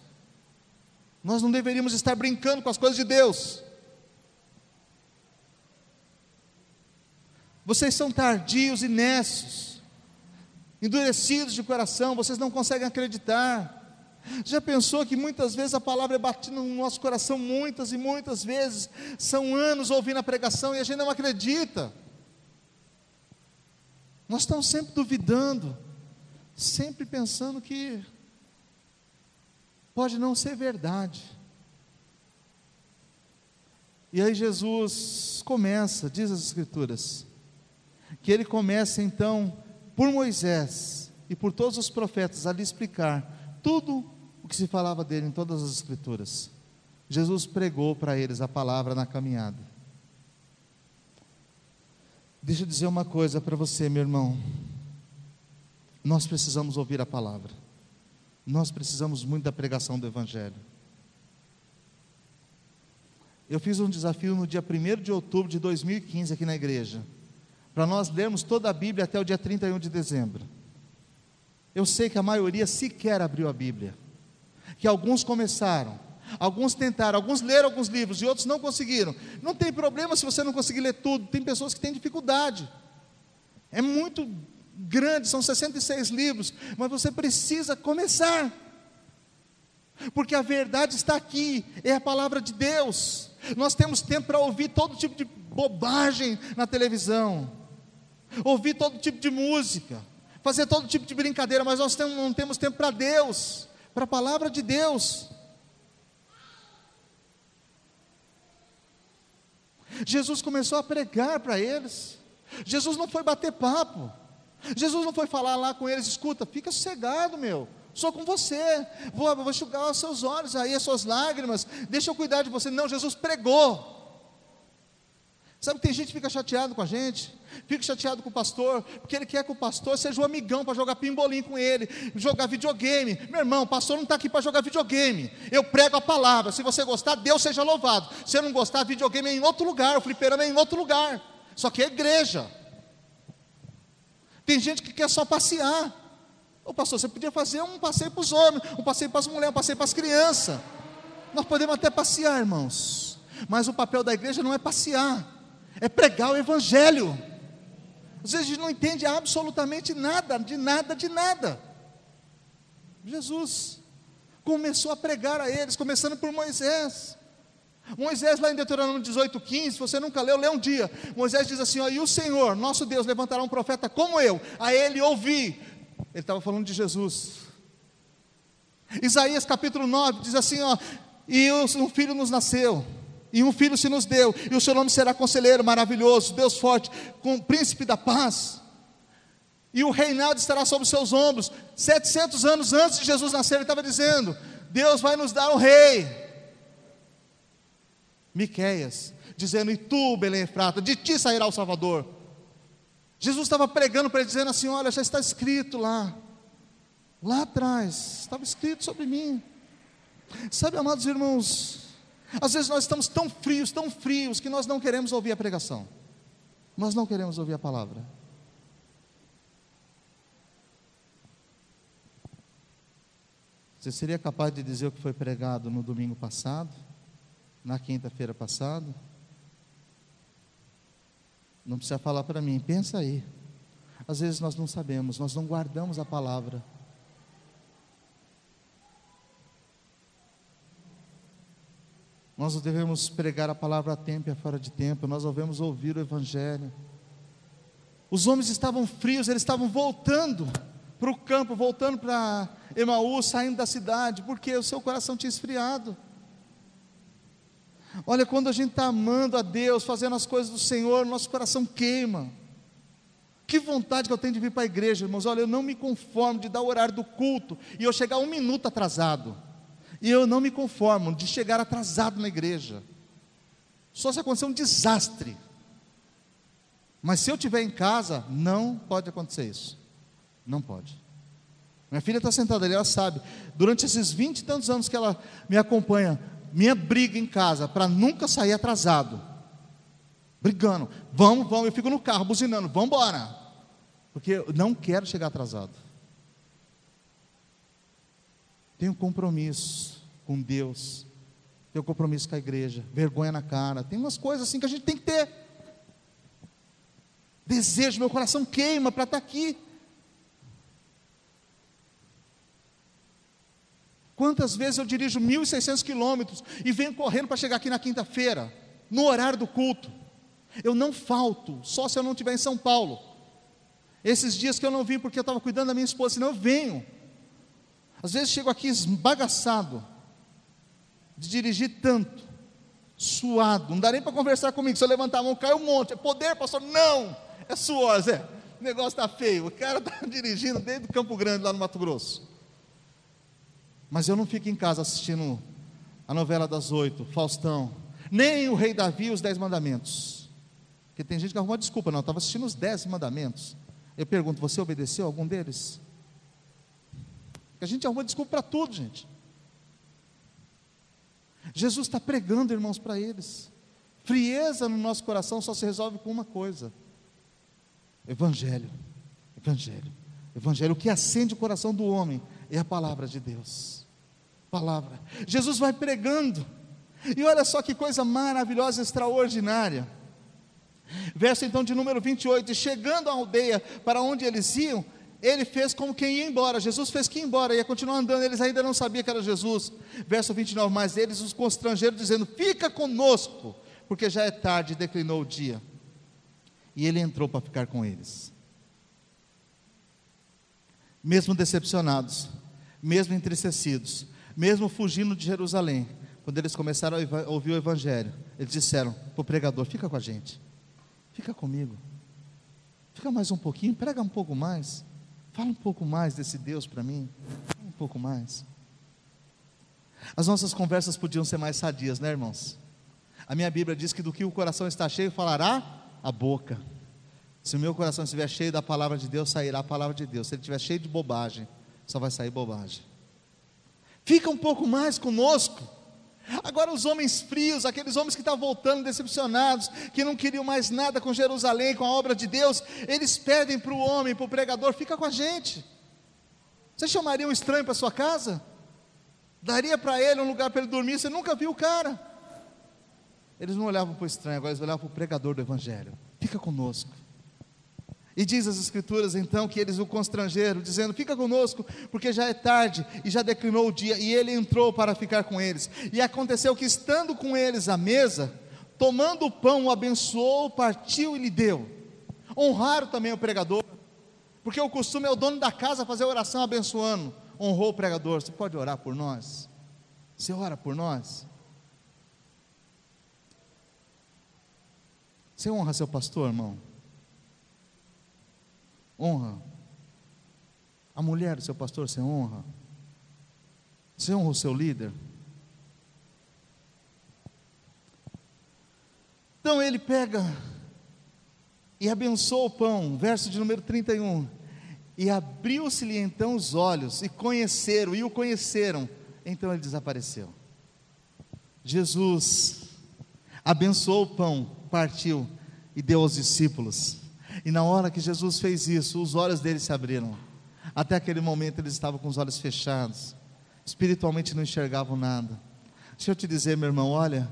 Nós não deveríamos estar brincando com as coisas de Deus. Vocês são tardios e nessos, endurecidos de coração, vocês não conseguem acreditar. Já pensou que muitas vezes a palavra é batida no nosso coração, muitas e muitas vezes, são anos ouvindo a pregação e a gente não acredita. Nós estamos sempre duvidando, sempre pensando que pode não ser verdade. E aí Jesus começa, diz as Escrituras, que ele começa então por Moisés e por todos os profetas a lhe explicar tudo o que se falava dele em todas as Escrituras. Jesus pregou para eles a palavra na caminhada. Deixa eu dizer uma coisa para você, meu irmão. Nós precisamos ouvir a palavra. Nós precisamos muito da pregação do Evangelho. Eu fiz um desafio no dia 1 de outubro de 2015 aqui na igreja, para nós lermos toda a Bíblia até o dia 31 de dezembro. Eu sei que a maioria sequer abriu a Bíblia que alguns começaram, alguns tentaram, alguns leram alguns livros e outros não conseguiram. Não tem problema se você não conseguir ler tudo, tem pessoas que têm dificuldade. É muito grande, são 66 livros, mas você precisa começar. Porque a verdade está aqui, é a palavra de Deus. Nós temos tempo para ouvir todo tipo de bobagem na televisão, ouvir todo tipo de música, fazer todo tipo de brincadeira, mas nós não temos tempo para Deus para a palavra de Deus. Jesus começou a pregar para eles. Jesus não foi bater papo. Jesus não foi falar lá com eles, escuta, fica sossegado, meu. Sou com você. Vou, vou enxugar os seus olhos aí, as suas lágrimas. Deixa eu cuidar de você. Não, Jesus pregou. Sabe que tem gente que fica chateado com a gente, fica chateado com o pastor, porque ele quer que o pastor seja um amigão para jogar pimbolim com ele, jogar videogame. Meu irmão, o pastor não está aqui para jogar videogame. Eu prego a palavra. Se você gostar, Deus seja louvado. Se não gostar, videogame é em outro lugar, o fliperama é em outro lugar. Só que é igreja. Tem gente que quer só passear. Ô pastor, você podia fazer um passeio para os homens, um passeio para as mulheres, um passeio para as crianças. Nós podemos até passear, irmãos. Mas o papel da igreja não é passear é pregar o Evangelho. Às vezes a gente não entende absolutamente nada, de nada, de nada. Jesus começou a pregar a eles, começando por Moisés. Moisés, lá em Deuteronômio 18, 15, se você nunca leu, lê um dia. Moisés diz assim: ó, E o Senhor, nosso Deus, levantará um profeta como eu, a ele ouvi. Ele estava falando de Jesus. Isaías capítulo 9 diz assim: ó, E um filho nos nasceu e um filho se nos deu, e o seu nome será conselheiro maravilhoso, Deus forte, com príncipe da paz. E o reinado estará sobre os seus ombros. 700 anos antes de Jesus nascer, ele estava dizendo: Deus vai nos dar um rei. Miqueias, dizendo: E tu, Belém Efrata, de ti sairá o Salvador. Jesus estava pregando para ele, dizendo assim: Olha, já está escrito lá, lá atrás, estava escrito sobre mim. Sabe, amados irmãos, às vezes nós estamos tão frios, tão frios, que nós não queremos ouvir a pregação. Nós não queremos ouvir a palavra. Você seria capaz de dizer o que foi pregado no domingo passado? Na quinta-feira passada? Não precisa falar para mim, pensa aí. Às vezes nós não sabemos, nós não guardamos a palavra. Nós devemos pregar a palavra a tempo e a fora de tempo, nós devemos ouvir o Evangelho. Os homens estavam frios, eles estavam voltando para o campo, voltando para Emaús, saindo da cidade, porque o seu coração tinha esfriado. Olha, quando a gente está amando a Deus, fazendo as coisas do Senhor, nosso coração queima. Que vontade que eu tenho de vir para a igreja, irmãos. Olha, eu não me conformo de dar o horário do culto e eu chegar um minuto atrasado. E eu não me conformo de chegar atrasado na igreja. Só se acontecer um desastre. Mas se eu estiver em casa, não pode acontecer isso. Não pode. Minha filha está sentada ali, ela sabe. Durante esses vinte e tantos anos que ela me acompanha, minha briga em casa para nunca sair atrasado. Brigando. Vamos, vamos. Eu fico no carro buzinando. Vamos embora. Porque eu não quero chegar atrasado. Tenho compromisso com Deus. Tenho compromisso com a igreja. Vergonha na cara. Tem umas coisas assim que a gente tem que ter. Desejo, meu coração queima para estar tá aqui. Quantas vezes eu dirijo 1.600 quilômetros e venho correndo para chegar aqui na quinta-feira, no horário do culto. Eu não falto, só se eu não estiver em São Paulo. Esses dias que eu não vim porque eu estava cuidando da minha esposa, senão eu venho. Às vezes chego aqui esbagaçado, de dirigir tanto, suado, não dá nem para conversar comigo. Se eu levantar a mão, cai um monte. É poder, pastor? Não, é suor, Zé. O negócio está feio. O cara está *laughs* dirigindo desde o Campo Grande, lá no Mato Grosso. Mas eu não fico em casa assistindo a novela das oito, Faustão, nem o Rei Davi e os Dez Mandamentos. Porque tem gente que arruma desculpa, não, eu estava assistindo os Dez Mandamentos. Eu pergunto, você obedeceu algum deles? A gente arruma desculpa para tudo, gente. Jesus está pregando, irmãos, para eles. Frieza no nosso coração só se resolve com uma coisa: Evangelho. Evangelho. Evangelho. O que acende o coração do homem é a palavra de Deus. Palavra. Jesus vai pregando. E olha só que coisa maravilhosa, extraordinária. Verso então de número 28, chegando à aldeia para onde eles iam, ele fez como quem ia embora. Jesus fez que ia embora, ia continuar andando, eles ainda não sabiam que era Jesus. Verso 29, mas eles os constrangeram, dizendo: Fica conosco, porque já é tarde, declinou o dia. E ele entrou para ficar com eles mesmo decepcionados, mesmo entristecidos, mesmo fugindo de Jerusalém, quando eles começaram a ouvir o Evangelho, eles disseram para o pregador: Fica com a gente, fica comigo, fica mais um pouquinho, prega um pouco mais, fala um pouco mais desse Deus para mim, um pouco mais. As nossas conversas podiam ser mais sadias, né, irmãos? A minha Bíblia diz que do que o coração está cheio, falará a boca. Se o meu coração estiver cheio da palavra de Deus, sairá a palavra de Deus. Se ele estiver cheio de bobagem, só vai sair bobagem. Fica um pouco mais conosco. Agora, os homens frios, aqueles homens que estavam voltando decepcionados, que não queriam mais nada com Jerusalém, com a obra de Deus, eles pedem para o homem, para o pregador: fica com a gente. Você chamaria um estranho para sua casa? Daria para ele um lugar para ele dormir? Você nunca viu o cara. Eles não olhavam para o estranho, agora eles olhavam para o pregador do Evangelho. Fica conosco. E diz as Escrituras então que eles o constrangeram, dizendo: Fica conosco, porque já é tarde e já declinou o dia. E ele entrou para ficar com eles. E aconteceu que, estando com eles à mesa, tomando o pão, o abençoou, partiu e lhe deu. Honraram também o pregador, porque o costume é o dono da casa fazer oração abençoando. Honrou o pregador. Você pode orar por nós? Você ora por nós? Você honra seu pastor, irmão? Honra. A mulher do seu pastor, você honra. Você honra o seu líder. Então ele pega e abençoa o pão, verso de número 31. E abriu-se-lhe então os olhos, e conheceram, e o conheceram. Então ele desapareceu. Jesus abençoou o pão, partiu e deu aos discípulos. E na hora que Jesus fez isso, os olhos deles se abriram. Até aquele momento eles estavam com os olhos fechados, espiritualmente não enxergavam nada. Deixa eu te dizer, meu irmão, olha,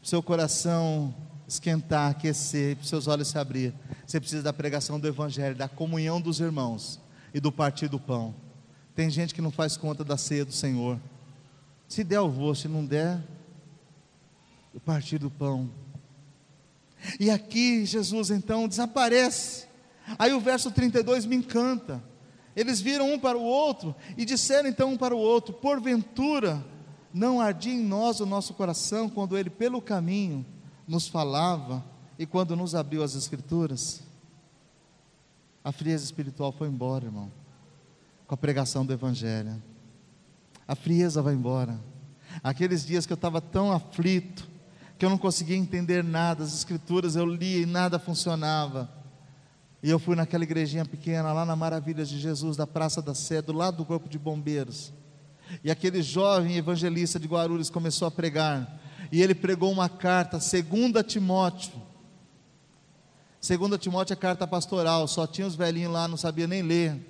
para seu coração esquentar, aquecer, para seus olhos se abrir, você precisa da pregação do Evangelho, da comunhão dos irmãos e do partir do pão. Tem gente que não faz conta da ceia do Senhor. Se der, eu vou, se não der, o partir do pão. E aqui Jesus então desaparece. Aí o verso 32 me encanta. Eles viram um para o outro e disseram então um para o outro: Porventura não ardia em nós o nosso coração quando ele, pelo caminho, nos falava e quando nos abriu as Escrituras? A frieza espiritual foi embora, irmão, com a pregação do Evangelho. A frieza vai embora. Aqueles dias que eu estava tão aflito, que eu não conseguia entender nada, as Escrituras eu lia e nada funcionava. E eu fui naquela igrejinha pequena, lá na Maravilhas de Jesus, da Praça da Sé, do lado do Corpo de Bombeiros. E aquele jovem evangelista de Guarulhos começou a pregar. E ele pregou uma carta, segunda Timóteo. Segunda Timóteo é carta pastoral, só tinha os velhinhos lá, não sabia nem ler.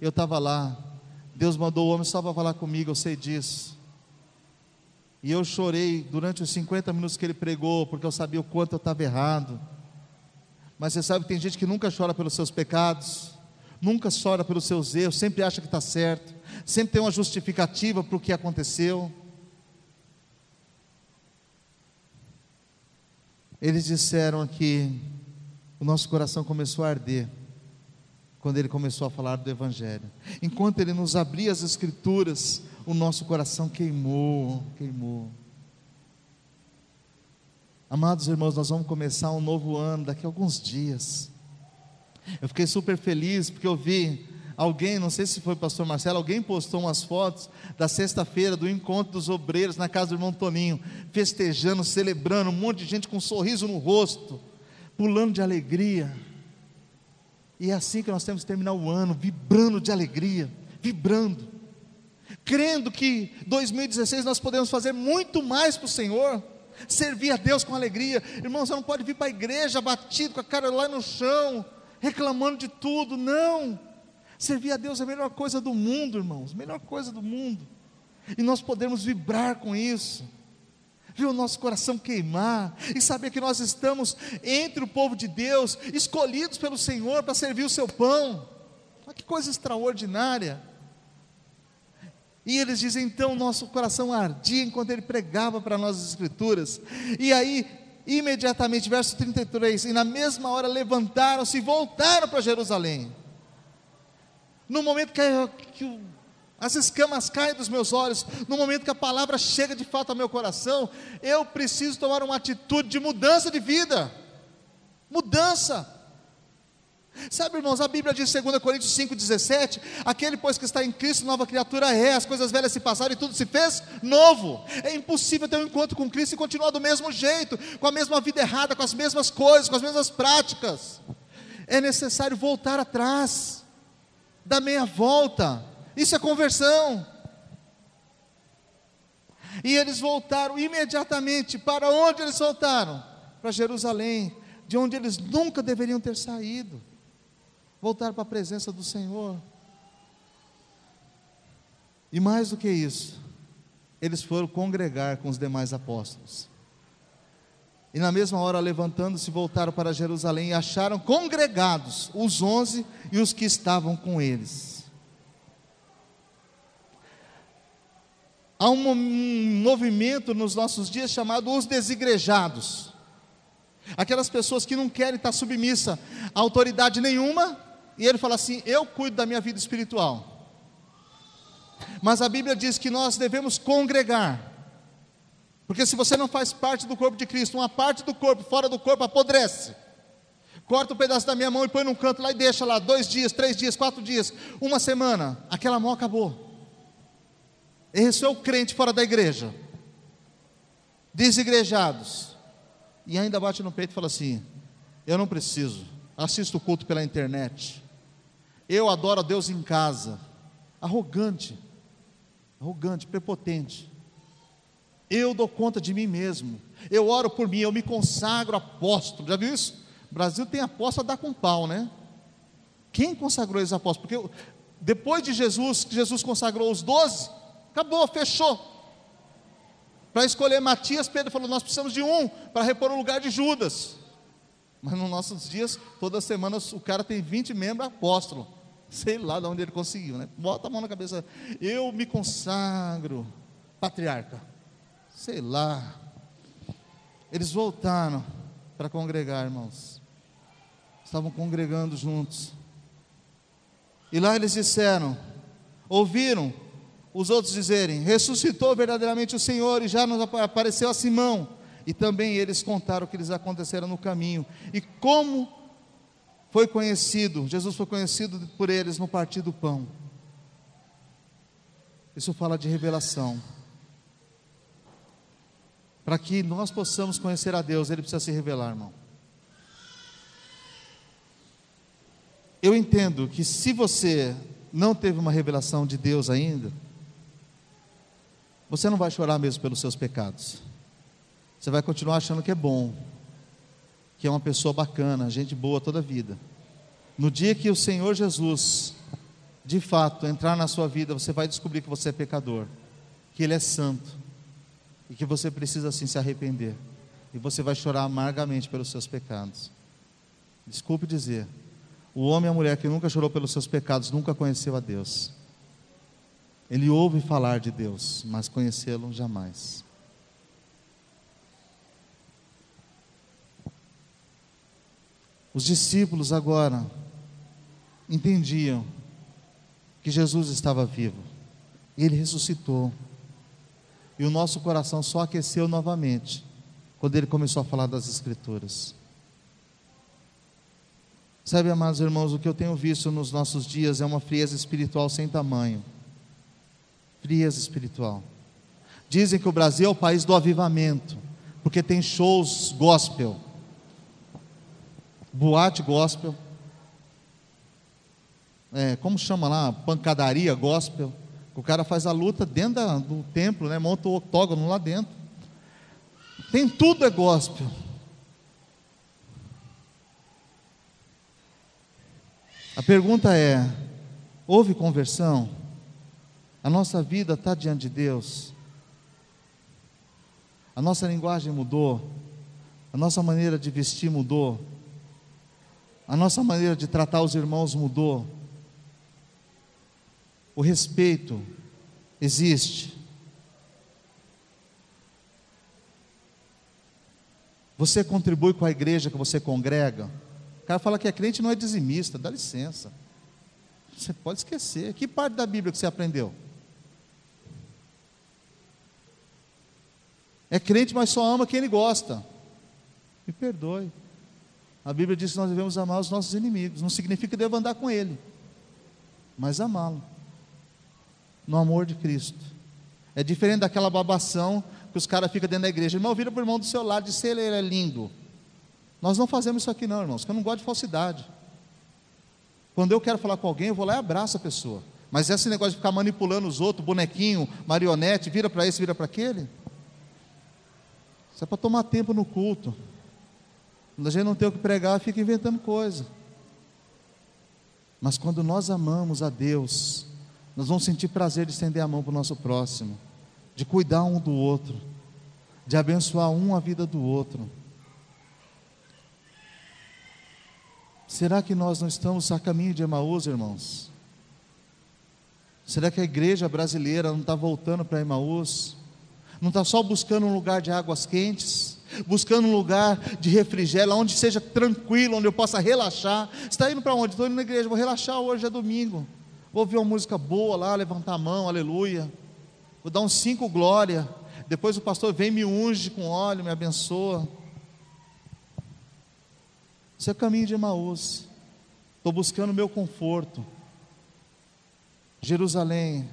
Eu estava lá. Deus mandou o homem só para falar comigo, eu sei disso. E eu chorei durante os 50 minutos que ele pregou, porque eu sabia o quanto eu estava errado. Mas você sabe que tem gente que nunca chora pelos seus pecados, nunca chora pelos seus erros, sempre acha que está certo sempre tem uma justificativa para o que aconteceu. Eles disseram que o nosso coração começou a arder quando ele começou a falar do Evangelho. Enquanto ele nos abria as Escrituras, o nosso coração queimou, queimou. Amados irmãos, nós vamos começar um novo ano daqui a alguns dias. Eu fiquei super feliz porque eu vi Alguém, não sei se foi o pastor Marcelo, alguém postou umas fotos da sexta-feira do encontro dos obreiros na casa do irmão Toninho, festejando, celebrando, um monte de gente com um sorriso no rosto, pulando de alegria. E é assim que nós temos que terminar o ano, vibrando de alegria, vibrando, crendo que 2016 nós podemos fazer muito mais para o Senhor, servir a Deus com alegria. Irmão, você não pode vir para a igreja batido com a cara lá no chão, reclamando de tudo, não. Servir a Deus é a melhor coisa do mundo, irmãos, melhor coisa do mundo. E nós podemos vibrar com isso, ver o nosso coração queimar e saber que nós estamos entre o povo de Deus, escolhidos pelo Senhor para servir o seu pão. Olha que coisa extraordinária. E eles dizem, então, nosso coração ardia enquanto ele pregava para nós as Escrituras. E aí, imediatamente, verso 33, e na mesma hora levantaram-se e voltaram para Jerusalém no momento que, que as escamas caem dos meus olhos, no momento que a palavra chega de fato ao meu coração, eu preciso tomar uma atitude de mudança de vida. Mudança. Sabe, irmãos, a Bíblia diz em 2 Coríntios 5,17: aquele, pois que está em Cristo, nova criatura é, as coisas velhas se passaram e tudo se fez novo. É impossível ter um encontro com Cristo e continuar do mesmo jeito, com a mesma vida errada, com as mesmas coisas, com as mesmas práticas. É necessário voltar atrás dá meia volta. Isso é conversão. E eles voltaram imediatamente. Para onde eles voltaram? Para Jerusalém, de onde eles nunca deveriam ter saído. Voltaram para a presença do Senhor. E mais do que isso, eles foram congregar com os demais apóstolos. E na mesma hora, levantando-se, voltaram para Jerusalém e acharam congregados os onze e os que estavam com eles. Há um movimento nos nossos dias chamado os desigrejados. Aquelas pessoas que não querem estar submissa a autoridade nenhuma, e ele fala assim: Eu cuido da minha vida espiritual. Mas a Bíblia diz que nós devemos congregar porque se você não faz parte do corpo de Cristo, uma parte do corpo fora do corpo apodrece. Corta um pedaço da minha mão e põe num canto lá e deixa lá dois dias, três dias, quatro dias, uma semana, aquela mão acabou. Esse é o crente fora da igreja. Desigrejados. E ainda bate no peito e fala assim: Eu não preciso, assisto o culto pela internet. Eu adoro a Deus em casa. Arrogante, arrogante, prepotente. Eu dou conta de mim mesmo. Eu oro por mim, eu me consagro apóstolo. Já viu isso? O Brasil tem apóstolo a dar com pau, né? Quem consagrou esses apóstolos? Porque depois de Jesus, que Jesus consagrou os doze, acabou, fechou. Para escolher Matias, Pedro falou: Nós precisamos de um para repor o lugar de Judas. Mas nos nossos dias, toda semana o cara tem 20 membros apóstolo. Sei lá de onde ele conseguiu, né? Bota a mão na cabeça. Eu me consagro, patriarca sei lá. Eles voltaram para congregar, irmãos. Estavam congregando juntos. E lá eles disseram: ouviram os outros dizerem: ressuscitou verdadeiramente o Senhor e já nos apareceu a Simão. E também eles contaram o que lhes aconteceram no caminho e como foi conhecido, Jesus foi conhecido por eles no partir do pão. Isso fala de revelação. Para que nós possamos conhecer a Deus, Ele precisa se revelar, irmão. Eu entendo que se você não teve uma revelação de Deus ainda, você não vai chorar mesmo pelos seus pecados. Você vai continuar achando que é bom, que é uma pessoa bacana, gente boa toda a vida. No dia que o Senhor Jesus, de fato, entrar na sua vida, você vai descobrir que você é pecador, que Ele é santo e que você precisa assim se arrepender. E você vai chorar amargamente pelos seus pecados. Desculpe dizer, o homem e a mulher que nunca chorou pelos seus pecados nunca conheceu a Deus. Ele ouve falar de Deus, mas conhecê-lo jamais. Os discípulos agora entendiam que Jesus estava vivo. Ele ressuscitou. E o nosso coração só aqueceu novamente quando ele começou a falar das Escrituras. Sabe, amados irmãos, o que eu tenho visto nos nossos dias é uma frieza espiritual sem tamanho. Frieza espiritual. Dizem que o Brasil é o país do avivamento, porque tem shows gospel, boate gospel, é, como chama lá, pancadaria gospel. O cara faz a luta dentro da, do templo, né? monta o octógono lá dentro. Tem tudo é gospel. A pergunta é: houve conversão? A nossa vida está diante de Deus? A nossa linguagem mudou? A nossa maneira de vestir mudou? A nossa maneira de tratar os irmãos mudou? O respeito existe? Você contribui com a igreja que você congrega? cara fala que é crente não é dizimista, dá licença. Você pode esquecer. Que parte da Bíblia que você aprendeu? É crente, mas só ama quem ele gosta. Me perdoe. A Bíblia diz que nós devemos amar os nossos inimigos. Não significa que devo andar com ele, mas amá-lo. No amor de Cristo. É diferente daquela babação que os caras ficam dentro da igreja. Irmão, vira para o irmão do seu lado e diz: ele é lindo. Nós não fazemos isso aqui, não, irmãos, porque eu não gosto de falsidade. Quando eu quero falar com alguém, eu vou lá e abraço a pessoa. Mas esse negócio de ficar manipulando os outros, bonequinho, marionete, vira para esse, vira para aquele. Isso é para tomar tempo no culto. Quando a gente não tem o que pregar, fica inventando coisa. Mas quando nós amamos a Deus, nós vamos sentir prazer de estender a mão para o nosso próximo, de cuidar um do outro, de abençoar um a vida do outro. Será que nós não estamos a caminho de Emaús, irmãos? Será que a igreja brasileira não está voltando para Emaús? Não está só buscando um lugar de águas quentes, buscando um lugar de refrigério, onde seja tranquilo, onde eu possa relaxar. Está indo para onde? Estou indo na igreja, vou relaxar hoje, é domingo. Vou ouvir uma música boa lá, levantar a mão, aleluia. Vou dar uns cinco glória. Depois o pastor vem, me unge com óleo, me abençoa. Isso é o caminho de Emaús. Estou buscando o meu conforto. Jerusalém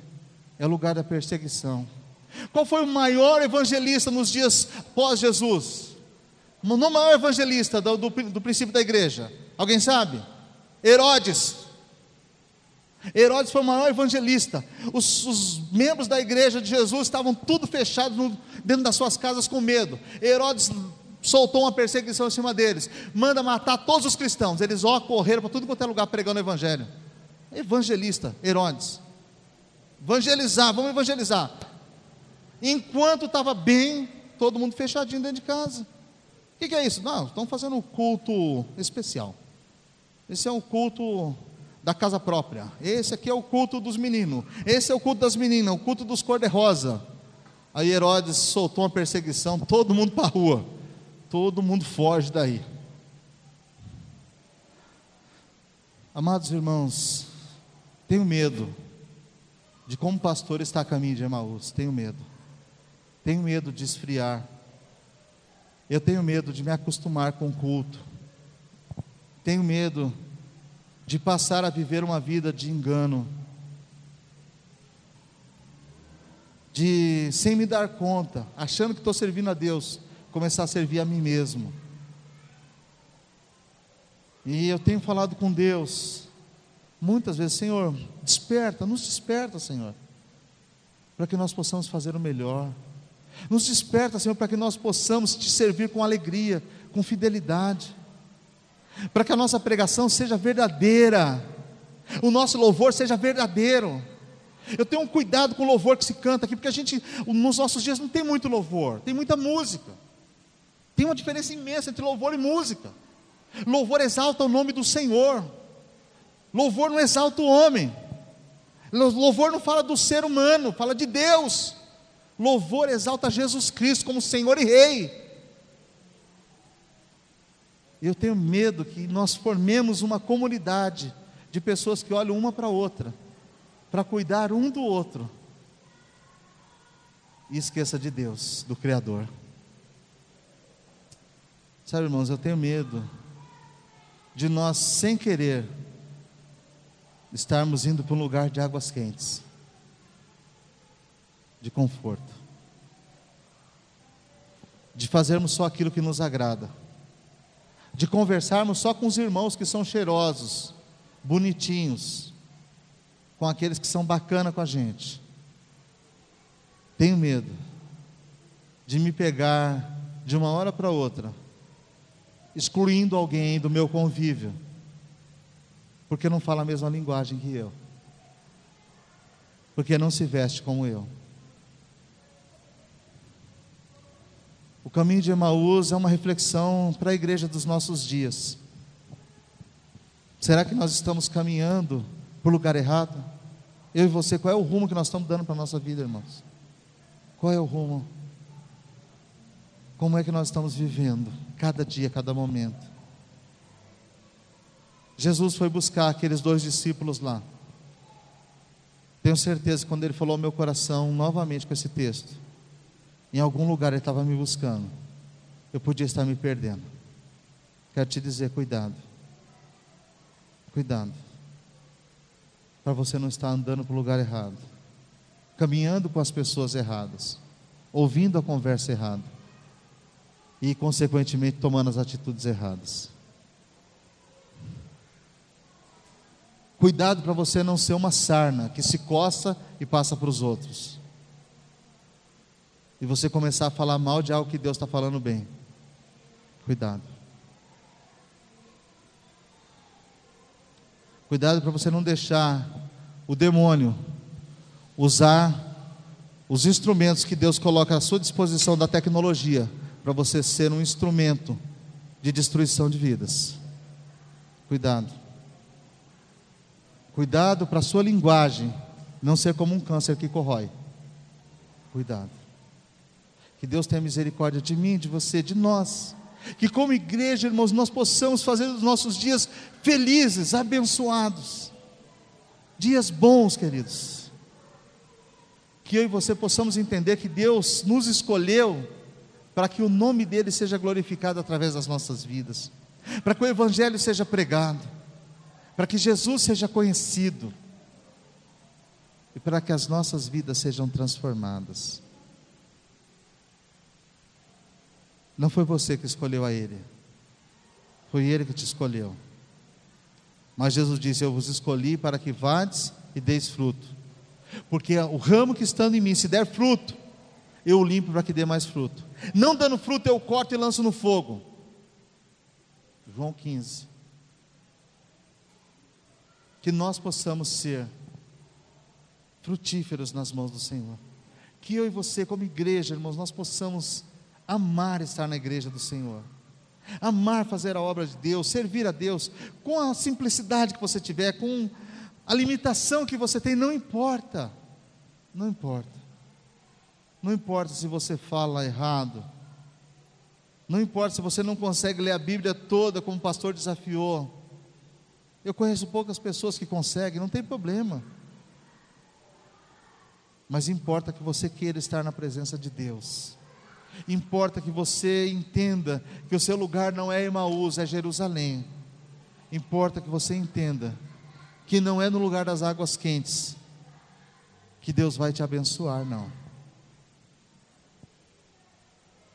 é o lugar da perseguição. Qual foi o maior evangelista nos dias pós-Jesus? O maior evangelista do, do, do princípio da igreja? Alguém sabe? Herodes. Herodes foi o maior evangelista. Os, os, membros da igreja de Jesus estavam tudo fechados dentro das suas casas com medo. Herodes soltou uma perseguição em cima deles, manda matar todos os cristãos. Eles ó correram para tudo quanto é lugar pregando o evangelho. Evangelista, Herodes. Evangelizar, vamos evangelizar. Enquanto estava bem, todo mundo fechadinho dentro de casa. O que, que, é isso? Não, estão fazendo um culto especial. Esse é um culto da casa própria. Esse aqui é o culto dos meninos. Esse é o culto das meninas, o culto dos cor-de-rosa. Aí Herodes soltou uma perseguição, todo mundo para a rua todo mundo foge daí. Amados irmãos, tenho medo de como pastor está a caminho de Emaús. Tenho medo. Tenho medo de esfriar. Eu tenho medo de me acostumar com o culto. Tenho medo de passar a viver uma vida de engano. De, sem me dar conta, achando que estou servindo a Deus, começar a servir a mim mesmo. E eu tenho falado com Deus, muitas vezes, Senhor, desperta, nos desperta, Senhor, para que nós possamos fazer o melhor. Nos desperta, Senhor, para que nós possamos te servir com alegria, com fidelidade, para que a nossa pregação seja verdadeira, o nosso louvor seja verdadeiro. Eu tenho um cuidado com o louvor que se canta aqui, porque a gente, nos nossos dias, não tem muito louvor, tem muita música. Tem uma diferença imensa entre louvor e música. Louvor exalta o nome do Senhor, louvor não exalta o homem, louvor não fala do ser humano, fala de Deus. Louvor exalta Jesus Cristo como Senhor e Rei. Eu tenho medo que nós formemos uma comunidade de pessoas que olham uma para a outra, para cuidar um do outro, e esqueça de Deus, do Criador. Sabe, irmãos, eu tenho medo de nós, sem querer, estarmos indo para um lugar de águas quentes de conforto, de fazermos só aquilo que nos agrada, de conversarmos só com os irmãos que são cheirosos, bonitinhos, com aqueles que são bacana com a gente. Tenho medo de me pegar de uma hora para outra, excluindo alguém do meu convívio, porque não fala a mesma linguagem que eu, porque não se veste como eu. O caminho de Emaús é uma reflexão para a igreja dos nossos dias. Será que nós estamos caminhando para o lugar errado? Eu e você, qual é o rumo que nós estamos dando para a nossa vida, irmãos? Qual é o rumo? Como é que nós estamos vivendo, cada dia, cada momento? Jesus foi buscar aqueles dois discípulos lá. Tenho certeza que quando ele falou ao meu coração novamente com esse texto, em algum lugar ele estava me buscando. Eu podia estar me perdendo. Quero te dizer, cuidado. Cuidado. Para você não estar andando para o lugar errado. Caminhando com as pessoas erradas. Ouvindo a conversa errada. E, consequentemente, tomando as atitudes erradas. Cuidado para você não ser uma sarna que se coça e passa para os outros e você começar a falar mal de algo que Deus está falando bem. Cuidado. Cuidado para você não deixar o demônio usar os instrumentos que Deus coloca à sua disposição da tecnologia para você ser um instrumento de destruição de vidas. Cuidado. Cuidado para a sua linguagem não ser como um câncer que corrói. Cuidado. Que Deus tenha misericórdia de mim, de você, de nós. Que como igreja, irmãos, nós possamos fazer os nossos dias felizes, abençoados. Dias bons, queridos. Que eu e você possamos entender que Deus nos escolheu para que o nome dele seja glorificado através das nossas vidas, para que o evangelho seja pregado, para que Jesus seja conhecido e para que as nossas vidas sejam transformadas. Não foi você que escolheu a Ele, foi Ele que te escolheu. Mas Jesus disse: Eu vos escolhi para que vades e deis fruto. Porque o ramo que estando em mim, se der fruto, eu o limpo para que dê mais fruto. Não dando fruto, eu corto e lanço no fogo. João 15. Que nós possamos ser frutíferos nas mãos do Senhor. Que eu e você, como igreja, irmãos, nós possamos amar estar na igreja do Senhor, amar fazer a obra de Deus, servir a Deus, com a simplicidade que você tiver, com a limitação que você tem, não importa, não importa, não importa se você fala errado, não importa se você não consegue ler a Bíblia toda, como o pastor desafiou. Eu conheço poucas pessoas que conseguem, não tem problema. Mas importa que você queira estar na presença de Deus. Importa que você entenda que o seu lugar não é Emaús, é Jerusalém. Importa que você entenda que não é no lugar das águas quentes que Deus vai te abençoar, não.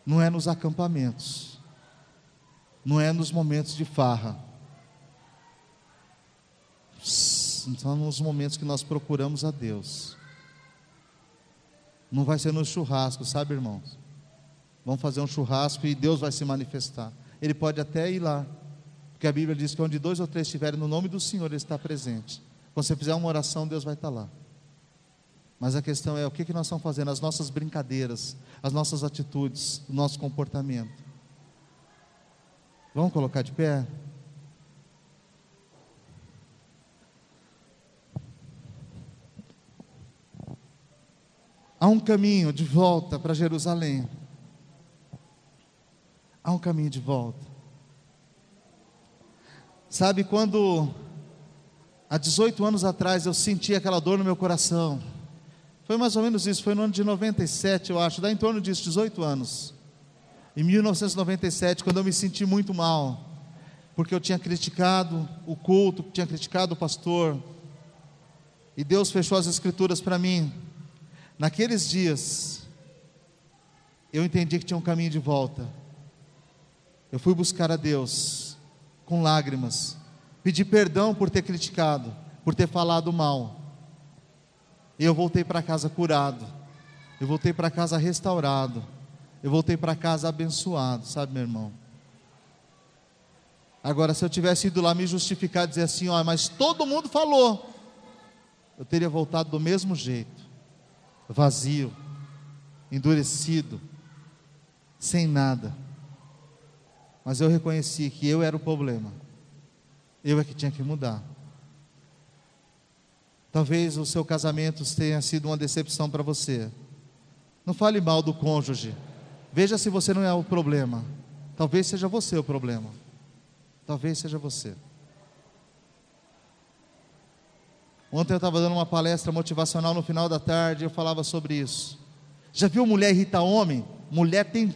Não é nos acampamentos, não é nos momentos de farra, são nos momentos que nós procuramos a Deus. Não vai ser no churrasco, sabe, irmãos? Vamos fazer um churrasco e Deus vai se manifestar. Ele pode até ir lá, porque a Bíblia diz que onde dois ou três estiverem no nome do Senhor, Ele está presente. Quando você fizer uma oração, Deus vai estar lá. Mas a questão é o que, que nós estamos fazendo, as nossas brincadeiras, as nossas atitudes, o nosso comportamento. Vamos colocar de pé? Há um caminho de volta para Jerusalém. Há um caminho de volta. Sabe quando há 18 anos atrás eu senti aquela dor no meu coração? Foi mais ou menos isso, foi no ano de 97, eu acho, dá em torno disso, 18 anos. Em 1997, quando eu me senti muito mal, porque eu tinha criticado o culto, tinha criticado o pastor, e Deus fechou as escrituras para mim. Naqueles dias, eu entendi que tinha um caminho de volta. Eu fui buscar a Deus com lágrimas, pedi perdão por ter criticado, por ter falado mal. E eu voltei para casa curado. Eu voltei para casa restaurado. Eu voltei para casa abençoado, sabe, meu irmão? Agora, se eu tivesse ido lá me justificar, dizer assim, ó, mas todo mundo falou, eu teria voltado do mesmo jeito, vazio, endurecido, sem nada. Mas eu reconheci que eu era o problema, eu é que tinha que mudar. Talvez o seu casamento tenha sido uma decepção para você. Não fale mal do cônjuge. Veja se você não é o problema. Talvez seja você o problema. Talvez seja você. Ontem eu estava dando uma palestra motivacional no final da tarde e eu falava sobre isso. Já viu mulher irritar homem? Mulher tem,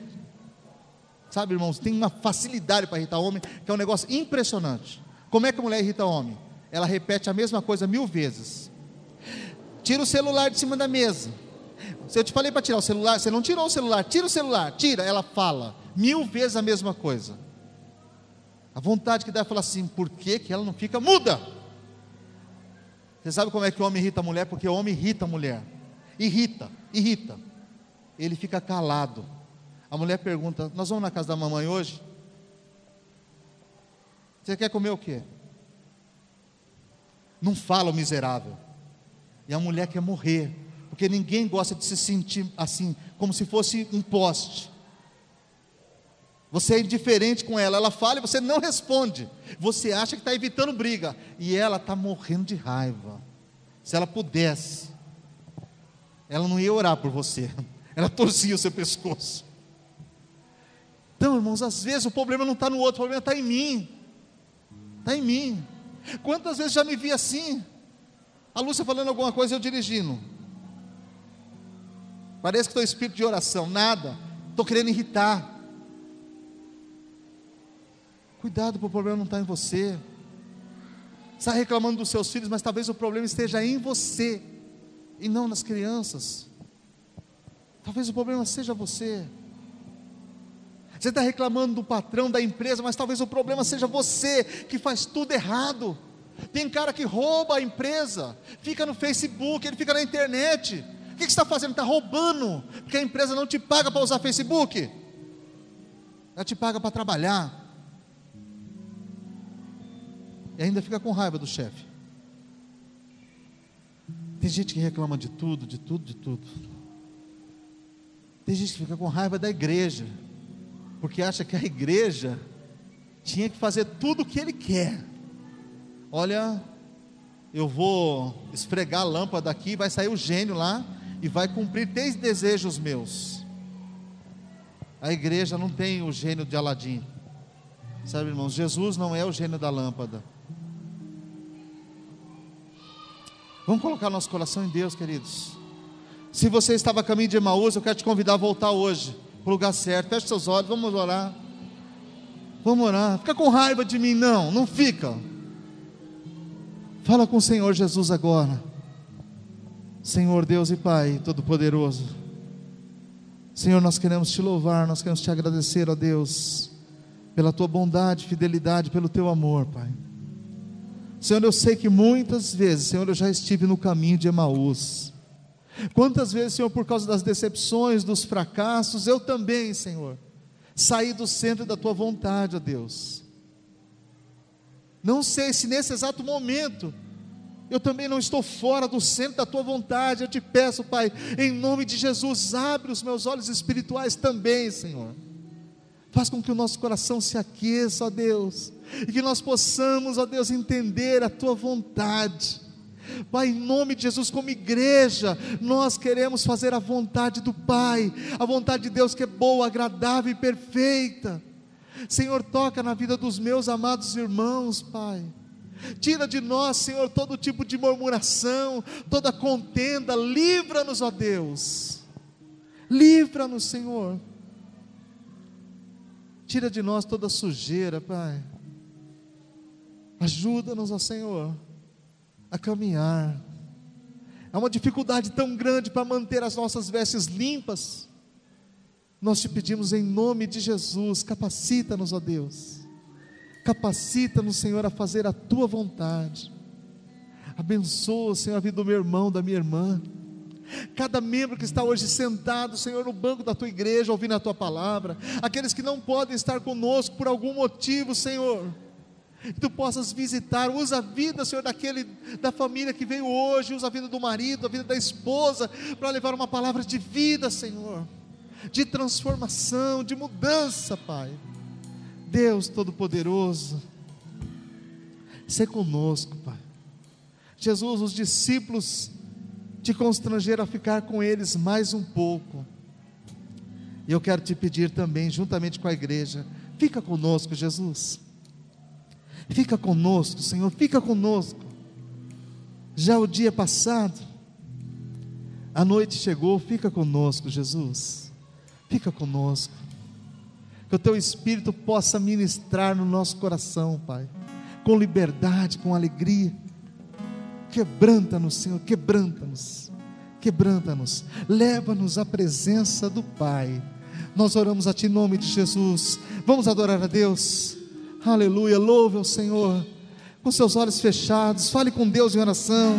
sabe, irmãos, tem uma facilidade para irritar homem, que é um negócio impressionante. Como é que a mulher irrita homem? Ela repete a mesma coisa mil vezes. Tira o celular de cima da mesa. Se eu te falei para tirar o celular, você não tirou o celular, tira o celular, tira. Ela fala mil vezes a mesma coisa. A vontade que dá é falar assim: por que, que ela não fica muda? Você sabe como é que o homem irrita a mulher? Porque o homem irrita a mulher. Irrita, irrita. Ele fica calado. A mulher pergunta: Nós vamos na casa da mamãe hoje? Você quer comer o quê? Não fala o miserável. E a mulher quer morrer, porque ninguém gosta de se sentir assim, como se fosse um poste. Você é indiferente com ela, ela fala e você não responde. Você acha que está evitando briga, e ela está morrendo de raiva. Se ela pudesse, ela não ia orar por você, *laughs* ela torcia o seu pescoço. Então, irmãos, às vezes o problema não está no outro, o problema está em mim. Está em mim. Quantas vezes já me vi assim? A Lúcia falando alguma coisa, eu dirigindo. Parece que estou espírito de oração, nada. Estou querendo irritar. Cuidado para o problema não estar tá em você. Está reclamando dos seus filhos, mas talvez o problema esteja em você e não nas crianças. Talvez o problema seja você. Você está reclamando do patrão da empresa, mas talvez o problema seja você que faz tudo errado. Tem cara que rouba a empresa, fica no Facebook, ele fica na internet. O que você está fazendo? Está roubando, porque a empresa não te paga para usar Facebook, ela te paga para trabalhar. E ainda fica com raiva do chefe. Tem gente que reclama de tudo, de tudo, de tudo. Tem gente que fica com raiva da igreja porque acha que a igreja tinha que fazer tudo o que ele quer. Olha, eu vou esfregar a lâmpada aqui, vai sair o gênio lá e vai cumprir três desejos meus. A igreja não tem o gênio de Aladim. Sabe, irmãos, Jesus não é o gênio da lâmpada. Vamos colocar nosso coração em Deus, queridos. Se você estava a caminho de Emaús, eu quero te convidar a voltar hoje para o lugar certo. Feche seus olhos, vamos orar. Vamos orar. Fica com raiva de mim, não, não fica. Fala com o Senhor Jesus agora. Senhor Deus e Pai Todo-Poderoso. Senhor, nós queremos te louvar, nós queremos te agradecer, ó Deus, pela tua bondade, fidelidade, pelo teu amor, Pai. Senhor, eu sei que muitas vezes, Senhor, eu já estive no caminho de Emaús. Quantas vezes, Senhor, por causa das decepções, dos fracassos, eu também, Senhor, saí do centro da tua vontade, ó Deus. Não sei se nesse exato momento eu também não estou fora do centro da tua vontade. Eu te peço, Pai, em nome de Jesus, abre os meus olhos espirituais também, Senhor. Faz com que o nosso coração se aqueça, ó Deus, e que nós possamos, ó Deus, entender a tua vontade. Pai, em nome de Jesus, como igreja, nós queremos fazer a vontade do Pai, a vontade de Deus que é boa, agradável e perfeita. Senhor, toca na vida dos meus amados irmãos, Pai. Tira de nós, Senhor, todo tipo de murmuração, toda contenda, livra-nos, ó Deus. Livra-nos, Senhor. Tira de nós toda sujeira, Pai. Ajuda-nos, ó Senhor, a caminhar. É uma dificuldade tão grande para manter as nossas vestes limpas. Nós te pedimos em nome de Jesus, capacita-nos, ó Deus Capacita-nos, Senhor, a fazer a tua vontade. Abençoa, Senhor, a vida do meu irmão, da minha irmã. Cada membro que está hoje sentado, Senhor, no banco da tua igreja, ouvindo a tua palavra. Aqueles que não podem estar conosco por algum motivo, Senhor. Que tu possas visitar, usa a vida, Senhor, daquele da família que veio hoje, usa a vida do marido, a vida da esposa, para levar uma palavra de vida, Senhor, de transformação, de mudança, Pai. Deus Todo-Poderoso, ser conosco, Pai. Jesus, os discípulos te constrangeram a ficar com eles mais um pouco. E eu quero te pedir também, juntamente com a igreja, fica conosco, Jesus. Fica conosco, Senhor, fica conosco. Já o dia passado, a noite chegou, fica conosco, Jesus. Fica conosco que o teu Espírito possa ministrar no nosso coração, Pai, com liberdade, com alegria. Quebranta-nos, Senhor, quebranta-nos, quebranta-nos, leva-nos à presença do Pai. Nós oramos a Ti em nome de Jesus. Vamos adorar a Deus. Aleluia, louve ao Senhor. Com seus olhos fechados, fale com Deus em oração.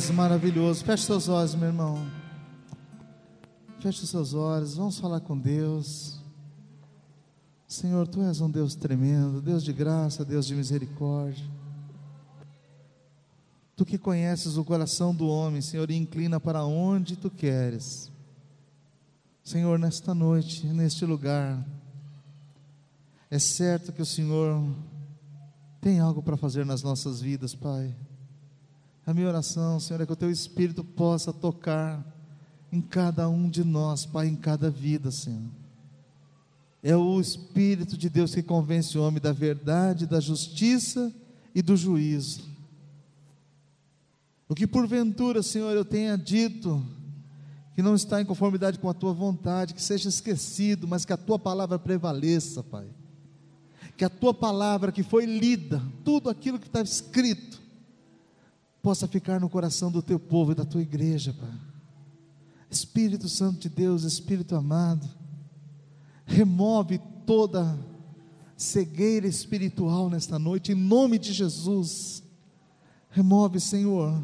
és maravilhoso. Feche seus olhos, meu irmão. Feche seus olhos. Vamos falar com Deus. Senhor, tu és um Deus tremendo, Deus de graça, Deus de misericórdia. Tu que conheces o coração do homem, Senhor, e inclina para onde tu queres. Senhor, nesta noite, neste lugar, é certo que o Senhor tem algo para fazer nas nossas vidas, Pai. A minha oração, Senhor, é que o Teu Espírito possa tocar em cada um de nós, Pai, em cada vida, Senhor. É o Espírito de Deus que convence o homem da verdade, da justiça e do juízo. O que porventura, Senhor, eu tenha dito que não está em conformidade com a tua vontade, que seja esquecido, mas que a tua palavra prevaleça, Pai. Que a tua palavra que foi lida, tudo aquilo que está escrito, possa ficar no coração do teu povo e da tua igreja, Pai. Espírito Santo de Deus, Espírito amado, remove toda cegueira espiritual nesta noite, em nome de Jesus. Remove, Senhor,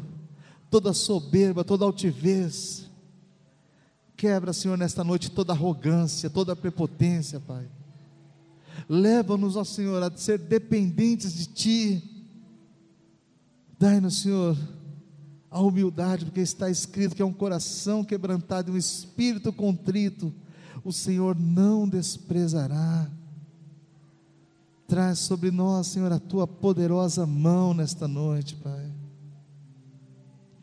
toda soberba, toda altivez. Quebra, Senhor, nesta noite toda arrogância, toda prepotência, Pai. Leva-nos, ó Senhor, a ser dependentes de Ti. Dai-nos, Senhor, a humildade, porque está escrito que é um coração quebrantado e um espírito contrito, o Senhor não desprezará. Traz sobre nós, Senhor, a tua poderosa mão nesta noite, Pai.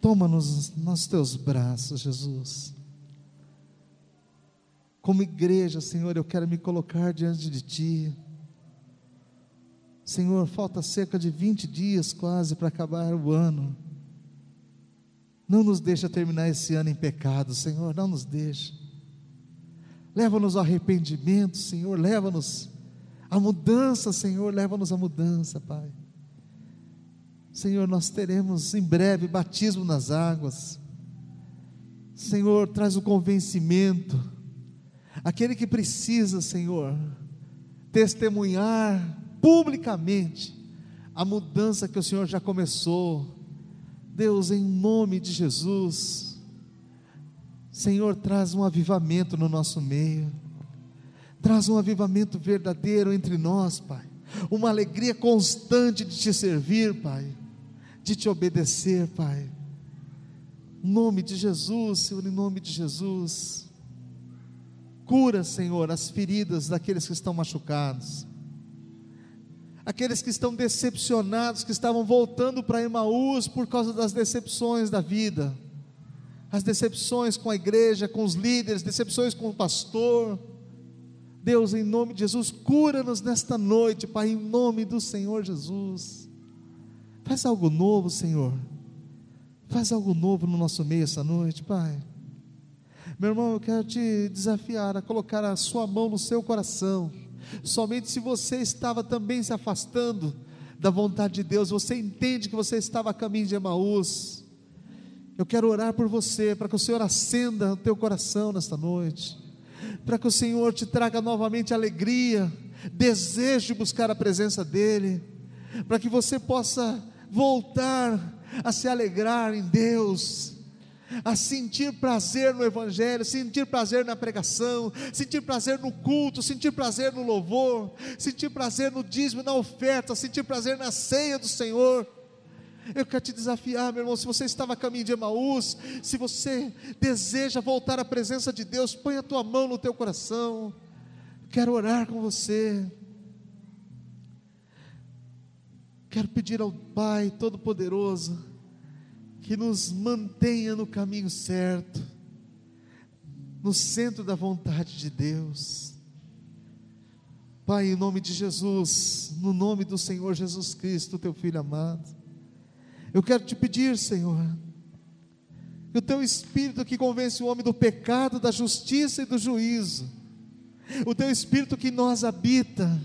Toma-nos nos teus braços, Jesus. Como igreja, Senhor, eu quero me colocar diante de Ti. Senhor, falta cerca de 20 dias quase para acabar o ano. Não nos deixa terminar esse ano em pecado, Senhor, não nos deixa. Leva-nos ao arrependimento, Senhor, leva-nos à mudança, Senhor, leva-nos à mudança, Pai. Senhor, nós teremos em breve batismo nas águas. Senhor, traz o convencimento. Aquele que precisa, Senhor, testemunhar publicamente a mudança que o Senhor já começou. Deus, em nome de Jesus, Senhor, traz um avivamento no nosso meio, traz um avivamento verdadeiro entre nós, Pai, uma alegria constante de te servir, Pai, de te obedecer, Pai. Em nome de Jesus, Senhor, em nome de Jesus. Cura, Senhor, as feridas daqueles que estão machucados. Aqueles que estão decepcionados, que estavam voltando para Emaús por causa das decepções da vida. As decepções com a igreja, com os líderes, decepções com o pastor. Deus, em nome de Jesus, cura-nos nesta noite, Pai, em nome do Senhor Jesus. Faz algo novo, Senhor Faz algo novo no nosso meio essa noite, Pai. Meu irmão, eu quero te desafiar a colocar a sua mão no seu coração. Somente se você estava também se afastando da vontade de Deus, você entende que você estava a caminho de Emaús. Eu quero orar por você, para que o Senhor acenda o teu coração nesta noite, para que o Senhor te traga novamente alegria, desejo de buscar a presença dEle, para que você possa voltar a se alegrar em Deus, a sentir prazer no Evangelho, sentir prazer na pregação, sentir prazer no culto, sentir prazer no louvor, sentir prazer no dízimo, na oferta, sentir prazer na ceia do Senhor. Eu quero te desafiar, meu irmão, se você estava a caminho de Emaús, se você deseja voltar à presença de Deus, põe a tua mão no teu coração. Quero orar com você. Quero pedir ao Pai Todo-Poderoso que nos mantenha no caminho certo, no centro da vontade de Deus. Pai, em nome de Jesus, no nome do Senhor Jesus Cristo, teu Filho amado, eu quero te pedir, Senhor, que o teu Espírito que convence o homem do pecado, da justiça e do juízo, o teu Espírito que nós habita,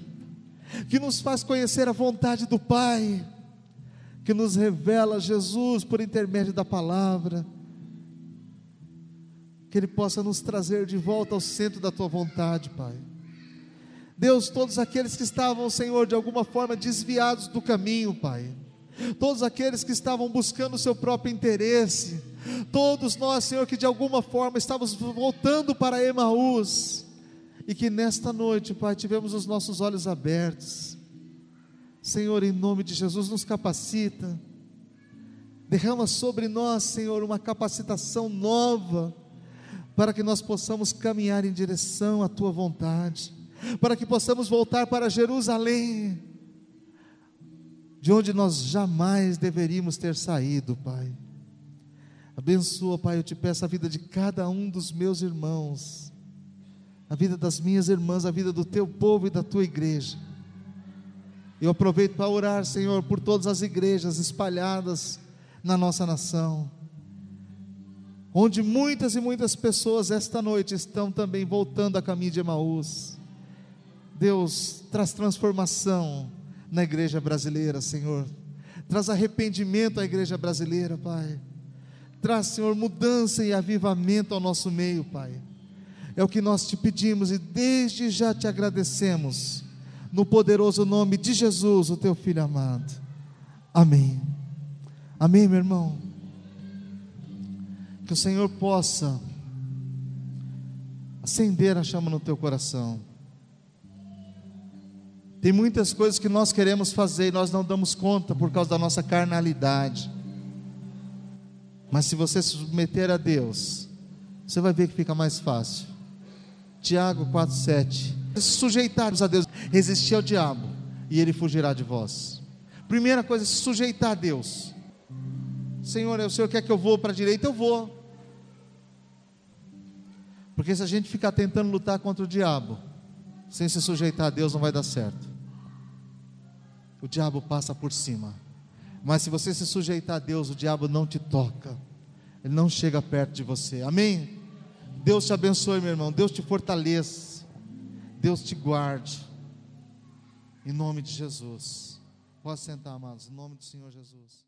que nos faz conhecer a vontade do Pai, que nos revela Jesus por intermédio da palavra, que Ele possa nos trazer de volta ao centro da Tua vontade, Pai. Deus, todos aqueles que estavam, Senhor, de alguma forma desviados do caminho, Pai, todos aqueles que estavam buscando o seu próprio interesse, todos nós, Senhor, que de alguma forma estávamos voltando para Emaús, e que nesta noite, Pai, tivemos os nossos olhos abertos. Senhor, em nome de Jesus, nos capacita. Derrama sobre nós, Senhor, uma capacitação nova, para que nós possamos caminhar em direção à tua vontade, para que possamos voltar para Jerusalém, de onde nós jamais deveríamos ter saído, Pai. Abençoa, Pai, eu te peço a vida de cada um dos meus irmãos a vida das minhas irmãs, a vida do teu povo e da tua igreja. Eu aproveito para orar, Senhor, por todas as igrejas espalhadas na nossa nação, onde muitas e muitas pessoas esta noite estão também voltando a caminho de Emaús. Deus, traz transformação na igreja brasileira, Senhor. Traz arrependimento à igreja brasileira, Pai. Traz, Senhor, mudança e avivamento ao nosso meio, Pai. É o que nós te pedimos e desde já te agradecemos, no poderoso nome de Jesus, o teu filho amado. Amém. Amém, meu irmão. Que o Senhor possa acender a chama no teu coração. Tem muitas coisas que nós queremos fazer e nós não damos conta por causa da nossa carnalidade. Mas se você se submeter a Deus, você vai ver que fica mais fácil. Tiago 4,7. Sujeitar-vos a Deus, resistir ao diabo, e ele fugirá de vós. Primeira coisa, se sujeitar a Deus. Senhor, o Senhor quer que eu vou para a direita, eu vou. Porque se a gente ficar tentando lutar contra o diabo, sem se sujeitar a Deus, não vai dar certo. O diabo passa por cima. Mas se você se sujeitar a Deus, o diabo não te toca. Ele não chega perto de você. Amém? Deus te abençoe, meu irmão. Deus te fortaleça. Deus te guarde. Em nome de Jesus. Pode sentar, amados. Em nome do Senhor Jesus.